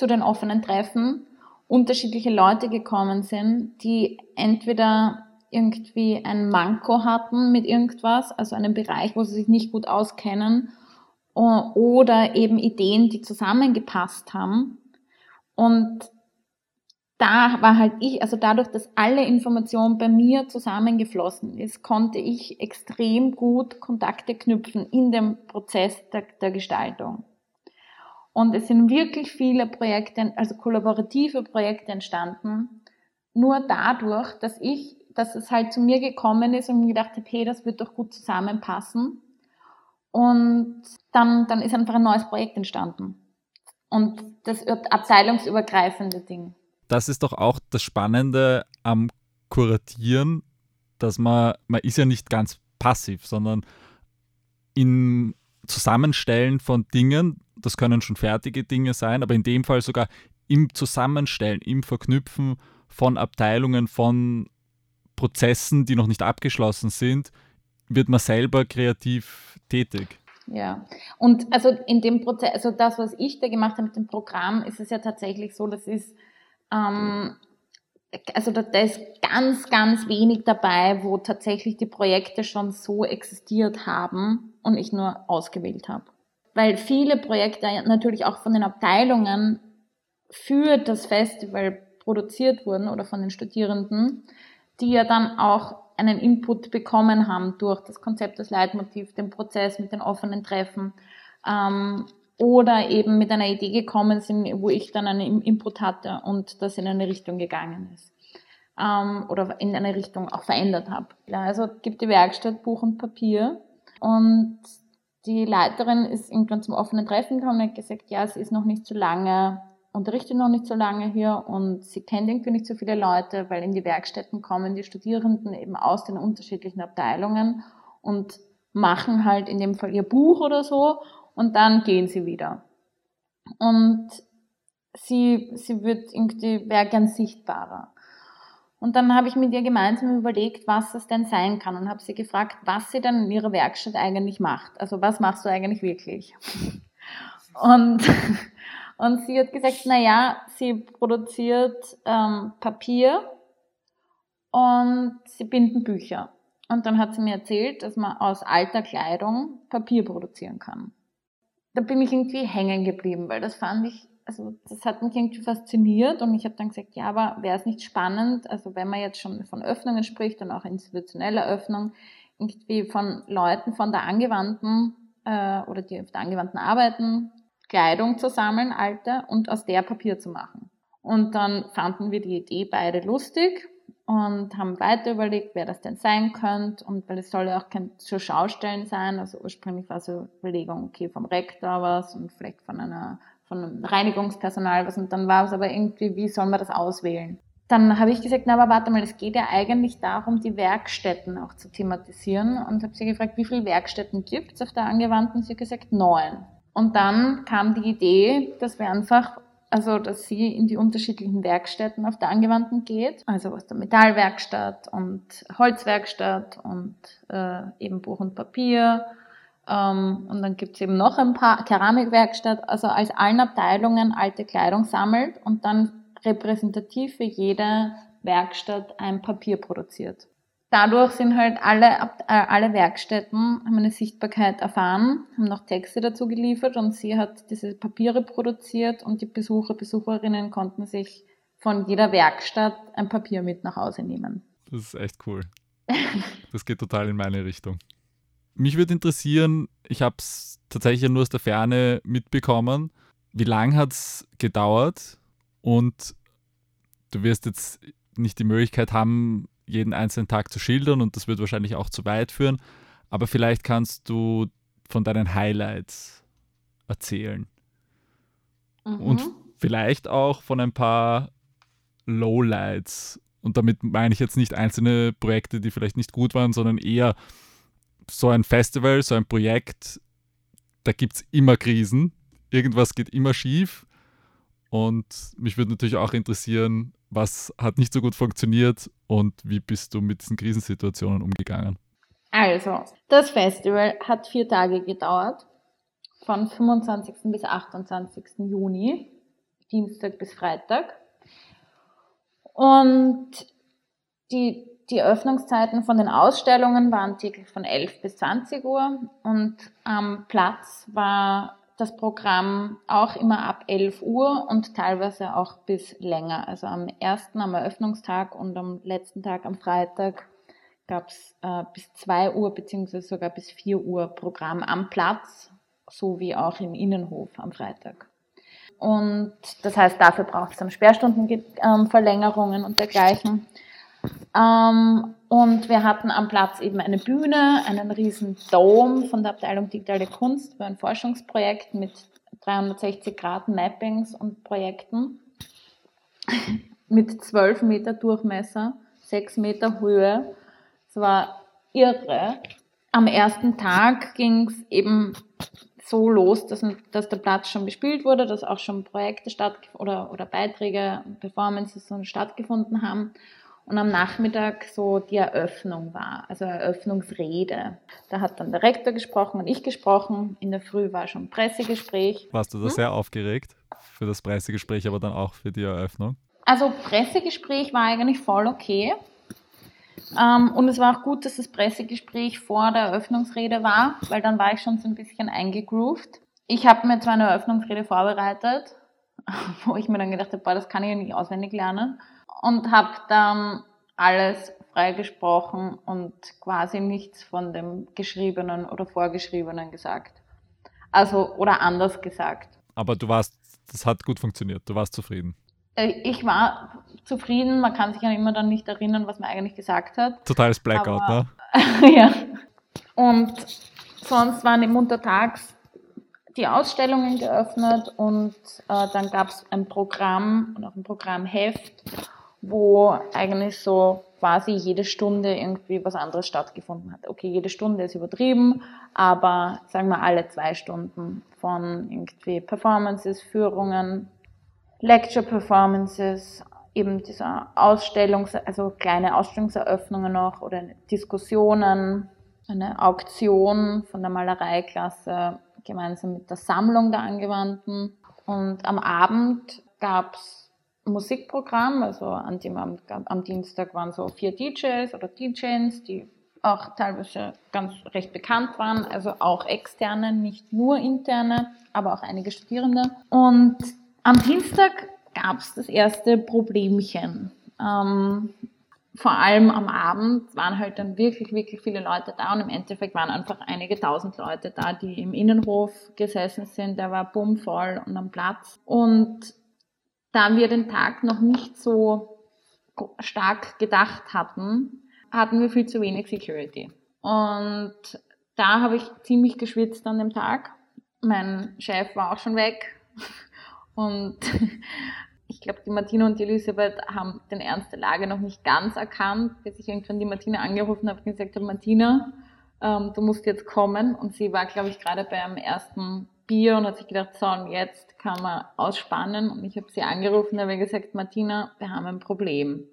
zu den offenen Treffen unterschiedliche Leute gekommen sind, die entweder irgendwie ein Manko hatten mit irgendwas, also einen Bereich, wo sie sich nicht gut auskennen, oder eben Ideen, die zusammengepasst haben. Und da war halt ich, also dadurch, dass alle Information bei mir zusammengeflossen ist, konnte ich extrem gut Kontakte knüpfen in dem Prozess der, der Gestaltung. Und es sind wirklich viele Projekte, also kollaborative Projekte entstanden, nur dadurch, dass ich, dass es halt zu mir gekommen ist und mir gedacht habe, hey, das wird doch gut zusammenpassen. Und dann, dann ist einfach ein neues Projekt entstanden. Und das wird abteilungsübergreifende Ding. Das ist doch auch das Spannende am Kuratieren, dass man, man ist ja nicht ganz passiv, sondern im Zusammenstellen von Dingen, das können schon fertige Dinge sein, aber in dem Fall sogar im Zusammenstellen, im Verknüpfen von Abteilungen, von Prozessen, die noch nicht abgeschlossen sind, wird man selber kreativ tätig. Ja, und also in dem Prozess, also das, was ich da gemacht habe mit dem Programm, ist es ja tatsächlich so, das ist, ähm, also da, da ist ganz, ganz wenig dabei, wo tatsächlich die Projekte schon so existiert haben und ich nur ausgewählt habe weil viele Projekte natürlich auch von den Abteilungen für das Festival produziert wurden oder von den Studierenden, die ja dann auch einen Input bekommen haben durch das Konzept, das Leitmotiv, den Prozess mit den offenen Treffen. Ähm, oder eben mit einer Idee gekommen sind, wo ich dann einen Input hatte und das in eine Richtung gegangen ist. Ähm, oder in eine Richtung auch verändert habe. Also gibt die Werkstatt Buch und Papier und die Leiterin ist irgendwann zum offenen Treffen gekommen und hat gesagt, ja, sie ist noch nicht so lange, unterrichtet noch nicht so lange hier und sie kennt irgendwie nicht so viele Leute, weil in die Werkstätten kommen die Studierenden eben aus den unterschiedlichen Abteilungen und machen halt in dem Fall ihr Buch oder so und dann gehen sie wieder. Und sie, sie wird irgendwie, wäre gern sichtbarer. Und dann habe ich mit ihr gemeinsam überlegt, was das denn sein kann und habe sie gefragt, was sie dann in ihrer Werkstatt eigentlich macht. Also was machst du eigentlich wirklich? Und, und sie hat gesagt, na ja, sie produziert ähm, Papier und sie binden Bücher. Und dann hat sie mir erzählt, dass man aus alter Kleidung Papier produzieren kann da bin ich irgendwie hängen geblieben, weil das fand ich, also das hat mich irgendwie fasziniert und ich habe dann gesagt, ja, aber wäre es nicht spannend, also wenn man jetzt schon von Öffnungen spricht und auch institutioneller Öffnung, irgendwie von Leuten von der angewandten äh, oder die auf der angewandten arbeiten, Kleidung zu sammeln, alte, und aus der Papier zu machen. Und dann fanden wir die Idee beide lustig und haben weiter überlegt, wer das denn sein könnte. Und weil es soll ja auch kein zu Schaustellen sein. Also ursprünglich war so Überlegung, okay, vom Rektor was und vielleicht von einer, von Reinigungspersonal was. Und dann war es aber irgendwie, wie soll man das auswählen? Dann habe ich gesagt, na, aber warte mal, es geht ja eigentlich darum, die Werkstätten auch zu thematisieren. Und habe sie gefragt, wie viele Werkstätten gibt es auf der Angewandten? Sie hat gesagt, neun. Und dann kam die Idee, dass wir einfach also dass sie in die unterschiedlichen Werkstätten auf der Angewandten geht, also aus der Metallwerkstatt und Holzwerkstatt und äh, eben Buch und Papier. Ähm, und dann gibt's eben noch ein paar Keramikwerkstatt, also als allen Abteilungen alte Kleidung sammelt und dann repräsentativ für jede Werkstatt ein Papier produziert dadurch sind halt alle, äh, alle Werkstätten, haben eine Sichtbarkeit erfahren, haben noch Texte dazu geliefert und sie hat diese Papiere produziert und die Besucher, Besucherinnen konnten sich von jeder Werkstatt ein Papier mit nach Hause nehmen. Das ist echt cool. Das geht total in meine Richtung. Mich würde interessieren, ich habe es tatsächlich nur aus der Ferne mitbekommen, wie lange hat es gedauert und du wirst jetzt nicht die Möglichkeit haben, jeden einzelnen Tag zu schildern und das wird wahrscheinlich auch zu weit führen. Aber vielleicht kannst du von deinen Highlights erzählen. Mhm. Und vielleicht auch von ein paar Lowlights. Und damit meine ich jetzt nicht einzelne Projekte, die vielleicht nicht gut waren, sondern eher so ein Festival, so ein Projekt, da gibt es immer Krisen. Irgendwas geht immer schief. Und mich würde natürlich auch interessieren, was hat nicht so gut funktioniert und wie bist du mit diesen Krisensituationen umgegangen? Also, das Festival hat vier Tage gedauert, von 25. bis 28. Juni, Dienstag bis Freitag. Und die, die Öffnungszeiten von den Ausstellungen waren täglich von 11 bis 20 Uhr und am Platz war das Programm auch immer ab 11 Uhr und teilweise auch bis länger. Also am ersten, am Eröffnungstag und am letzten Tag, am Freitag, gab es äh, bis 2 Uhr beziehungsweise sogar bis 4 Uhr Programm am Platz, sowie auch im Innenhof am Freitag. Und das heißt, dafür braucht es dann Sperrstundenverlängerungen und dergleichen. Ähm, und wir hatten am Platz eben eine Bühne, einen riesen Dome von der Abteilung Digitale Kunst für ein Forschungsprojekt mit 360 Grad Mappings und Projekten mit 12 Meter Durchmesser, 6 Meter Höhe. Es war irre. Am ersten Tag ging es eben so los, dass, dass, der Platz schon bespielt wurde, dass auch schon Projekte oder, oder Beiträge, Performances stattgefunden haben und am Nachmittag so die Eröffnung war, also Eröffnungsrede. Da hat dann der Rektor gesprochen und ich gesprochen. In der Früh war schon Pressegespräch. Warst du da hm? sehr aufgeregt für das Pressegespräch, aber dann auch für die Eröffnung? Also Pressegespräch war eigentlich voll okay. Ähm, und es war auch gut, dass das Pressegespräch vor der Eröffnungsrede war, weil dann war ich schon so ein bisschen eingegroovt. Ich habe mir zwar eine Eröffnungsrede vorbereitet, wo ich mir dann gedacht habe, boah, das kann ich ja nicht auswendig lernen und habe dann alles freigesprochen und quasi nichts von dem Geschriebenen oder Vorgeschriebenen gesagt. Also, oder anders gesagt. Aber du warst, das hat gut funktioniert, du warst zufrieden. Äh, ich war zufrieden, man kann sich ja immer dann nicht erinnern, was man eigentlich gesagt hat. Totales Blackout, Aber, ne? ja. Und sonst waren im Untertags die Ausstellungen geöffnet und äh, dann gab es ein Programm und auch ein Programmheft, wo eigentlich so quasi jede Stunde irgendwie was anderes stattgefunden hat. Okay, jede Stunde ist übertrieben, aber sagen wir alle zwei Stunden von irgendwie Performances, Führungen, Lecture Performances, eben dieser Ausstellungs-, also kleine Ausstellungseröffnungen noch oder Diskussionen, eine Auktion von der Malereiklasse gemeinsam mit der Sammlung der Angewandten. Und am Abend gab es Musikprogramm, also an dem am, am Dienstag waren so vier DJs oder DJs, die auch teilweise ganz recht bekannt waren, also auch externe, nicht nur interne, aber auch einige Studierende. Und am Dienstag gab es das erste Problemchen. Ähm, vor allem am Abend waren halt dann wirklich, wirklich viele Leute da und im Endeffekt waren einfach einige tausend Leute da, die im Innenhof gesessen sind. Der war bummvoll und am Platz. Und da wir den Tag noch nicht so stark gedacht hatten, hatten wir viel zu wenig Security. Und da habe ich ziemlich geschwitzt an dem Tag. Mein Chef war auch schon weg. Und ich glaube, die Martina und die Elisabeth haben den Ernst der Lage noch nicht ganz erkannt, bis ich irgendwann die Martina angerufen habe und gesagt habe, Martina, ähm, du musst jetzt kommen. Und sie war, glaube ich, gerade beim ersten Bier und hat sich gedacht, so, und jetzt kann man ausspannen. Und ich habe sie angerufen und habe gesagt, Martina, wir haben ein Problem.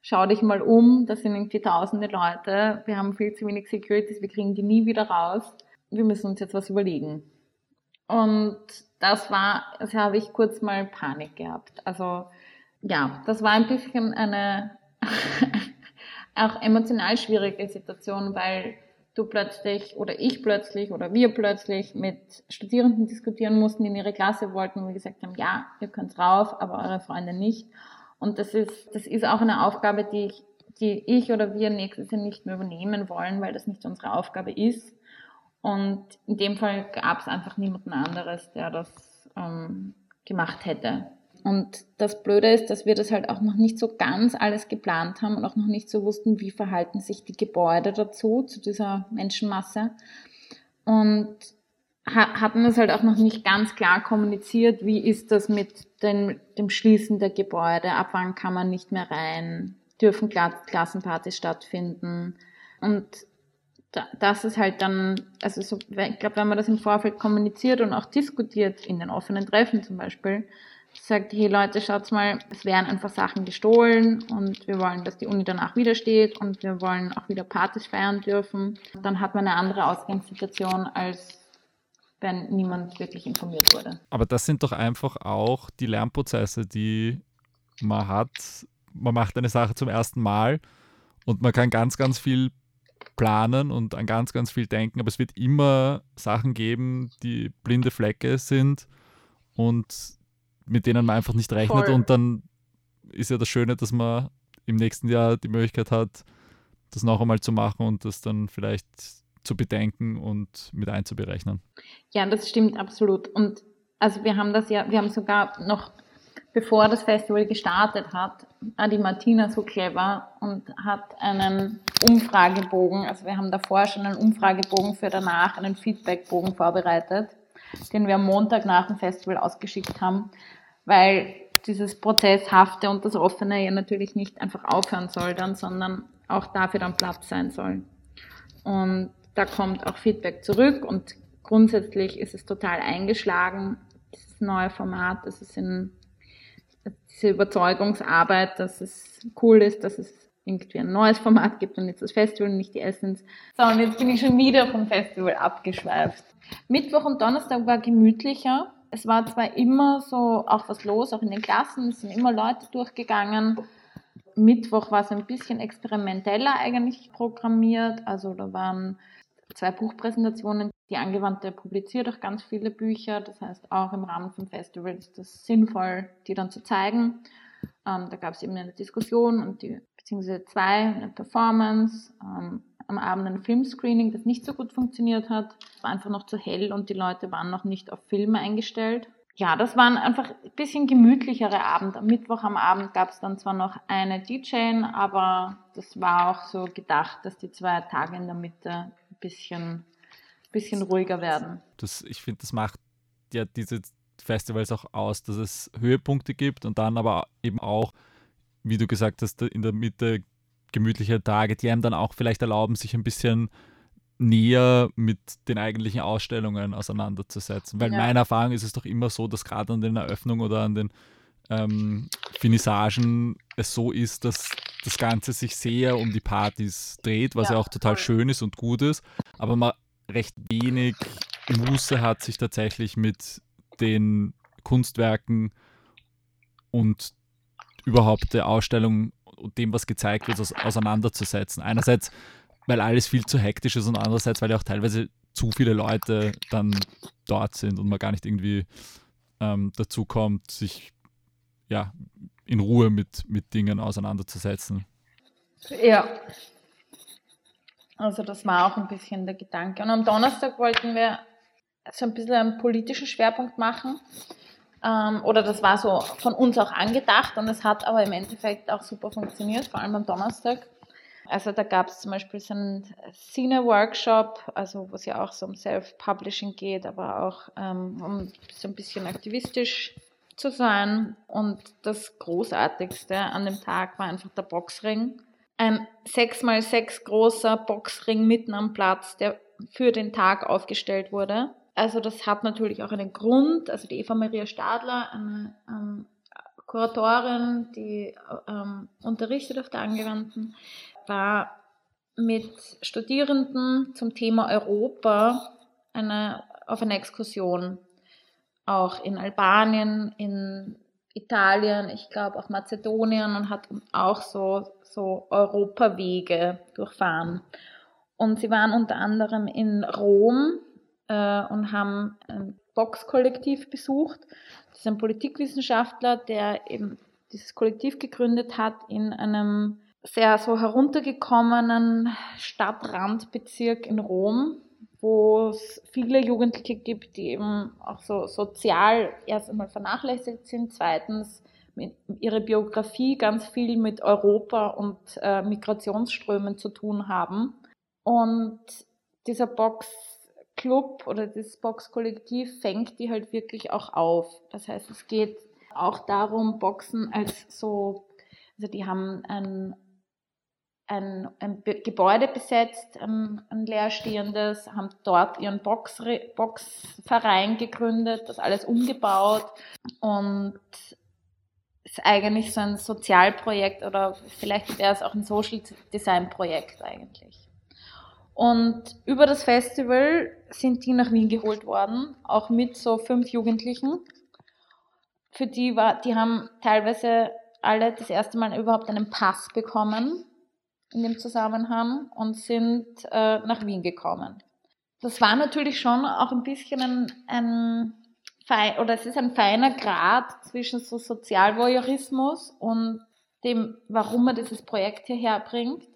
Schau dich mal um, das sind irgendwie tausende Leute, wir haben viel zu wenig Securities, wir kriegen die nie wieder raus. Wir müssen uns jetzt was überlegen. Und das war, also habe ich kurz mal Panik gehabt. Also ja, das war ein bisschen eine auch emotional schwierige Situation, weil du plötzlich oder ich plötzlich oder wir plötzlich mit Studierenden diskutieren mussten, die in ihre Klasse wollten und wir gesagt haben, ja, ihr könnt rauf, aber eure Freunde nicht. Und das ist, das ist auch eine Aufgabe, die ich, die ich oder wir nächstes Jahr nicht mehr übernehmen wollen, weil das nicht unsere Aufgabe ist. Und in dem Fall gab es einfach niemanden anderes, der das ähm, gemacht hätte. Und das Blöde ist, dass wir das halt auch noch nicht so ganz alles geplant haben und auch noch nicht so wussten, wie verhalten sich die Gebäude dazu, zu dieser Menschenmasse. Und hatten es halt auch noch nicht ganz klar kommuniziert, wie ist das mit den, dem Schließen der Gebäude, ab wann kann man nicht mehr rein, dürfen Klassenpartys stattfinden. Und das ist halt dann, also so, ich glaube, wenn man das im Vorfeld kommuniziert und auch diskutiert, in den offenen Treffen zum Beispiel, sagt, hey Leute, schaut mal, es werden einfach Sachen gestohlen und wir wollen, dass die Uni danach wieder steht und wir wollen auch wieder Partys feiern dürfen, dann hat man eine andere Ausgangssituation, als wenn niemand wirklich informiert wurde. Aber das sind doch einfach auch die Lernprozesse, die man hat. Man macht eine Sache zum ersten Mal und man kann ganz, ganz viel planen und an ganz, ganz viel denken, aber es wird immer Sachen geben, die blinde Flecke sind und mit denen man einfach nicht rechnet. Voll. Und dann ist ja das Schöne, dass man im nächsten Jahr die Möglichkeit hat, das noch einmal zu machen und das dann vielleicht zu bedenken und mit einzuberechnen. Ja, das stimmt absolut. Und also wir haben das ja, wir haben sogar noch bevor das Festival gestartet hat, war die Martina so clever und hat einen Umfragebogen, also wir haben davor schon einen Umfragebogen für danach, einen Feedbackbogen vorbereitet, den wir am Montag nach dem Festival ausgeschickt haben, weil dieses Prozesshafte und das Offene ja natürlich nicht einfach aufhören soll dann, sondern auch dafür dann Platz sein soll. Und da kommt auch Feedback zurück und grundsätzlich ist es total eingeschlagen, dieses neue Format, das ist in diese Überzeugungsarbeit, dass es cool ist, dass es irgendwie ein neues Format gibt und jetzt das Festival und nicht die Essence. So, und jetzt bin ich schon wieder vom Festival abgeschweift. Mittwoch und Donnerstag war gemütlicher. Es war zwar immer so auch was los, auch in den Klassen, es sind immer Leute durchgegangen. Mittwoch war es ein bisschen experimenteller eigentlich programmiert. Also da waren zwei Buchpräsentationen. Die Angewandte publiziert auch ganz viele Bücher. Das heißt, auch im Rahmen vom Festival ist das sinnvoll, die dann zu zeigen. Ähm, da gab es eben eine Diskussion und die, beziehungsweise zwei, eine Performance, ähm, am Abend ein Filmscreening, das nicht so gut funktioniert hat. Es war einfach noch zu hell und die Leute waren noch nicht auf Filme eingestellt. Ja, das waren einfach ein bisschen gemütlichere Abend. Am Mittwoch am Abend gab es dann zwar noch eine DJ, aber das war auch so gedacht, dass die zwei Tage in der Mitte ein bisschen, bisschen ruhiger werden. Das, ich finde, das macht ja diese Festivals auch aus, dass es Höhepunkte gibt und dann aber eben auch, wie du gesagt hast, in der Mitte gemütliche Tage, die einem dann auch vielleicht erlauben, sich ein bisschen näher mit den eigentlichen Ausstellungen auseinanderzusetzen. Weil ja. meiner Erfahrung ist es doch immer so, dass gerade an den Eröffnungen oder an den ähm, Finissagen es so ist, dass das Ganze sich sehr um die Partys dreht, was ja, ja auch total voll. schön ist und gut ist, aber man recht wenig Muße hat, sich tatsächlich mit den Kunstwerken und überhaupt der Ausstellung und dem, was gezeigt wird, auseinanderzusetzen. Einerseits, weil alles viel zu hektisch ist und andererseits, weil ja auch teilweise zu viele Leute dann dort sind und man gar nicht irgendwie ähm, dazu kommt, sich ja in Ruhe mit, mit Dingen auseinanderzusetzen. Ja. Also das war auch ein bisschen der Gedanke. Und am Donnerstag wollten wir so ein bisschen einen politischen Schwerpunkt machen. Ähm, oder das war so von uns auch angedacht und es hat aber im Endeffekt auch super funktioniert, vor allem am Donnerstag. Also da gab es zum Beispiel so einen Cine-Workshop, also wo es ja auch so um Self-Publishing geht, aber auch ähm, um so ein bisschen aktivistisch zu sein. Und das Großartigste an dem Tag war einfach der Boxring. Ein 6x6 großer Boxring mitten am Platz, der für den Tag aufgestellt wurde. Also das hat natürlich auch einen Grund. Also die Eva Maria Stadler, eine ähm, Kuratorin, die ähm, unterrichtet auf der Angewandten, war mit Studierenden zum Thema Europa eine, auf einer Exkursion. Auch in Albanien, in Italien, ich glaube auch Mazedonien und hat auch so, so Europawege durchfahren. Und sie waren unter anderem in Rom äh, und haben ein Box-Kollektiv besucht. Das ist ein Politikwissenschaftler, der eben dieses Kollektiv gegründet hat in einem sehr so heruntergekommenen Stadtrandbezirk in Rom, wo es viele Jugendliche gibt, die eben auch so sozial erst einmal vernachlässigt sind, zweitens ihre Biografie ganz viel mit Europa und äh, Migrationsströmen zu tun haben. Und dieser Box Club oder das Boxkollektiv fängt die halt wirklich auch auf. Das heißt, es geht auch darum, Boxen als so, also die haben ein, ein, ein Gebäude besetzt, ein, ein leerstehendes, haben dort ihren Box, Boxverein gegründet, das alles umgebaut und ist eigentlich so ein Sozialprojekt oder vielleicht wäre es auch ein Social Design Projekt eigentlich. Und über das Festival sind die nach Wien geholt worden, auch mit so fünf Jugendlichen. Für die war, die haben teilweise alle das erste Mal überhaupt einen Pass bekommen in dem Zusammenhang und sind äh, nach Wien gekommen. Das war natürlich schon auch ein bisschen ein, ein fein, oder es ist ein feiner Grad zwischen so Sozialvoyeurismus und dem, warum man dieses Projekt hierher bringt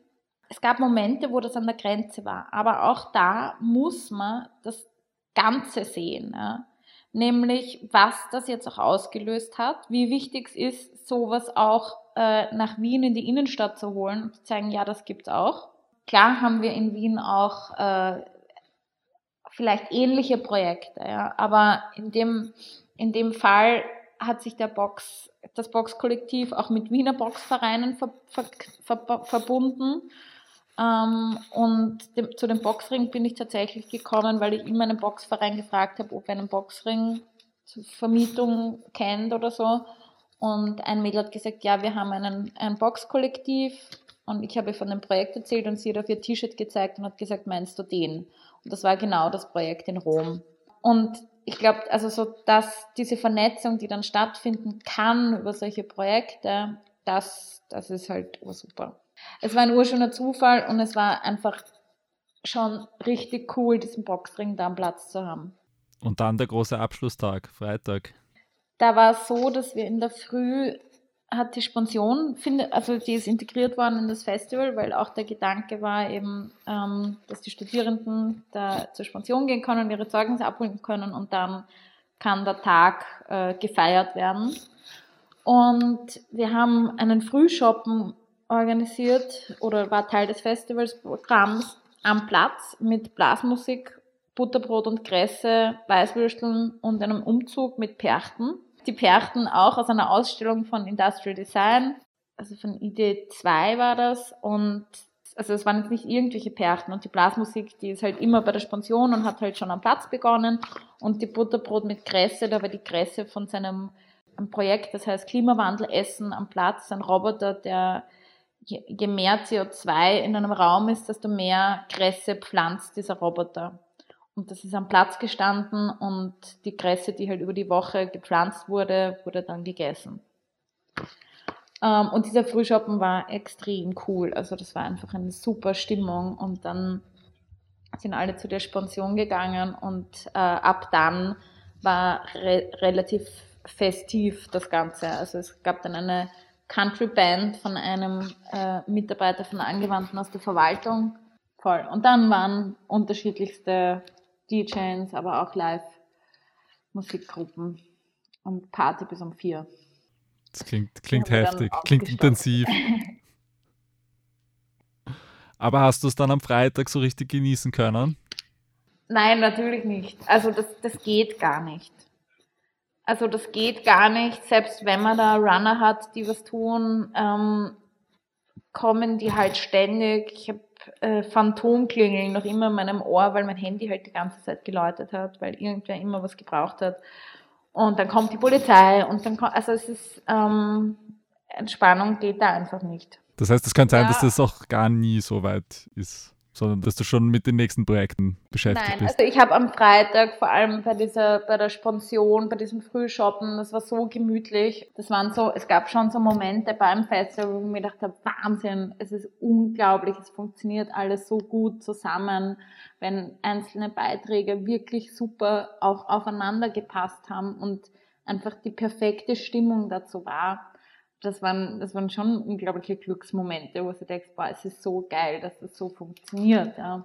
es gab Momente, wo das an der Grenze war, aber auch da muss man das Ganze sehen. Ja? Nämlich, was das jetzt auch ausgelöst hat, wie wichtig es ist, sowas auch äh, nach Wien in die Innenstadt zu holen und zu zeigen, ja, das gibt's auch. Klar haben wir in Wien auch äh, vielleicht ähnliche Projekte, ja, aber in dem, in dem Fall hat sich der Box, das Boxkollektiv auch mit Wiener Boxvereinen ver, ver, ver, verbunden ähm, und dem, zu dem Boxring bin ich tatsächlich gekommen, weil ich immer einen Boxverein gefragt habe, ob er einen Boxring zur Vermietung kennt oder so. Und ein Mädel hat gesagt, ja, wir haben einen, ein Boxkollektiv. Und ich habe von dem Projekt erzählt und sie hat auf ihr T-Shirt gezeigt und hat gesagt, meinst du den? Und das war genau das Projekt in Rom. Und ich glaube, also so, dass diese Vernetzung, die dann stattfinden kann über solche Projekte, das, das ist halt super. Es war ein urschöner Zufall und es war einfach schon richtig cool, diesen Boxring da am Platz zu haben. Und dann der große Abschlusstag, Freitag. Da war es so, dass wir in der Früh hat die Sponsion, also die ist integriert worden in das Festival, weil auch der Gedanke war eben, ähm, dass die Studierenden da zur Sponsion gehen können, ihre Zeugnisse abholen können und dann kann der Tag äh, gefeiert werden. Und wir haben einen Frühshoppen organisiert oder war Teil des Festivalsprogramms am Platz mit Blasmusik, Butterbrot und Kresse, Weißwürsteln und einem Umzug mit Perchten. Die Perchten auch aus einer Ausstellung von Industrial Design, also von ID2 war das. Und also es waren jetzt nicht irgendwelche Perchten und die Blasmusik, die ist halt immer bei der Sponsion und hat halt schon am Platz begonnen. Und die Butterbrot mit Kresse, da war die Kresse von seinem Projekt, das heißt Klimawandel Essen am Platz, ein Roboter, der je, mehr CO2 in einem Raum ist, desto mehr Kresse pflanzt dieser Roboter. Und das ist am Platz gestanden und die Kresse, die halt über die Woche gepflanzt wurde, wurde dann gegessen. Ähm, und dieser Frühschoppen war extrem cool. Also das war einfach eine super Stimmung. Und dann sind alle zu der Spension gegangen und äh, ab dann war re relativ festiv das Ganze. Also es gab dann eine Country Band von einem äh, Mitarbeiter von Angewandten aus der Verwaltung. Voll. Und dann waren unterschiedlichste DJs, aber auch Live-Musikgruppen und Party bis um vier. Das klingt, klingt heftig, klingt intensiv. aber hast du es dann am Freitag so richtig genießen können? Nein, natürlich nicht. Also das, das geht gar nicht. Also das geht gar nicht, selbst wenn man da Runner hat, die was tun, ähm, kommen die halt ständig. Ich habe äh, Phantomklingeln noch immer in meinem Ohr, weil mein Handy halt die ganze Zeit geläutet hat, weil irgendwer immer was gebraucht hat. Und dann kommt die Polizei und dann kommt, also es ist, ähm, Entspannung geht da einfach nicht. Das heißt, es kann sein, ja. dass das auch gar nie so weit ist sondern dass du schon mit den nächsten Projekten beschäftigt Nein, bist. also ich habe am Freitag vor allem bei dieser, bei der Sponsion, bei diesem Frühshoppen, das war so gemütlich. Das waren so, es gab schon so Momente beim Festival, wo ich mir gedacht habe, Wahnsinn, es ist unglaublich, es funktioniert alles so gut zusammen, wenn einzelne Beiträge wirklich super auch aufeinander gepasst haben und einfach die perfekte Stimmung dazu war das waren, das waren schon unglaubliche Glücksmomente, wo du denkst, boah, es ist so geil, dass das so funktioniert. Ja.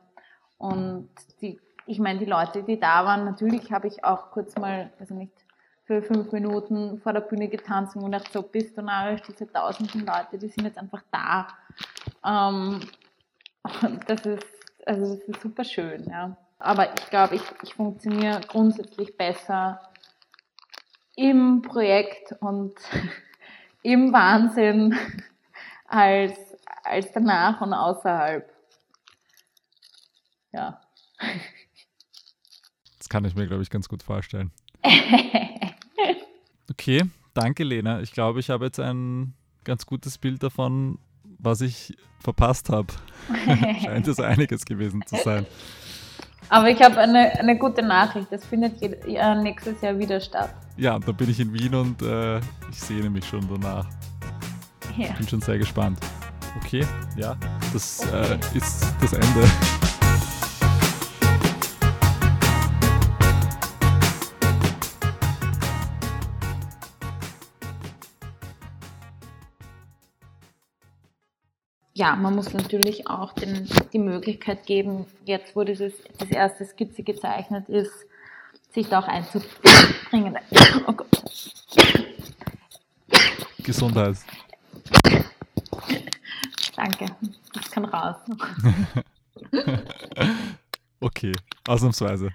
Und die, ich meine, die Leute, die da waren, natürlich habe ich auch kurz mal, also nicht für fünf Minuten vor der Bühne getanzt und gedacht, so bist du narrisch, diese tausenden Leute, die sind jetzt einfach da. Ähm, und das ist, also das ist super schön, ja. Aber ich glaube, ich, ich funktioniere grundsätzlich besser im Projekt und im Wahnsinn als, als danach und außerhalb. Ja. Das kann ich mir, glaube ich, ganz gut vorstellen. Okay, danke, Lena. Ich glaube, ich habe jetzt ein ganz gutes Bild davon, was ich verpasst habe. Scheint es einiges gewesen zu sein. Aber ich habe eine, eine gute Nachricht. Das findet nächstes Jahr wieder statt. Ja, da bin ich in Wien und äh, ich sehne mich schon danach. Ja. Bin schon sehr gespannt. Okay, ja, das okay. Äh, ist das Ende. Ja, man muss natürlich auch den, die Möglichkeit geben, jetzt wo dieses, das erste Skizze gezeichnet ist, sich da auch einzubringen. Oh Gott. Gesundheit. Danke, das kann raus. okay, ausnahmsweise.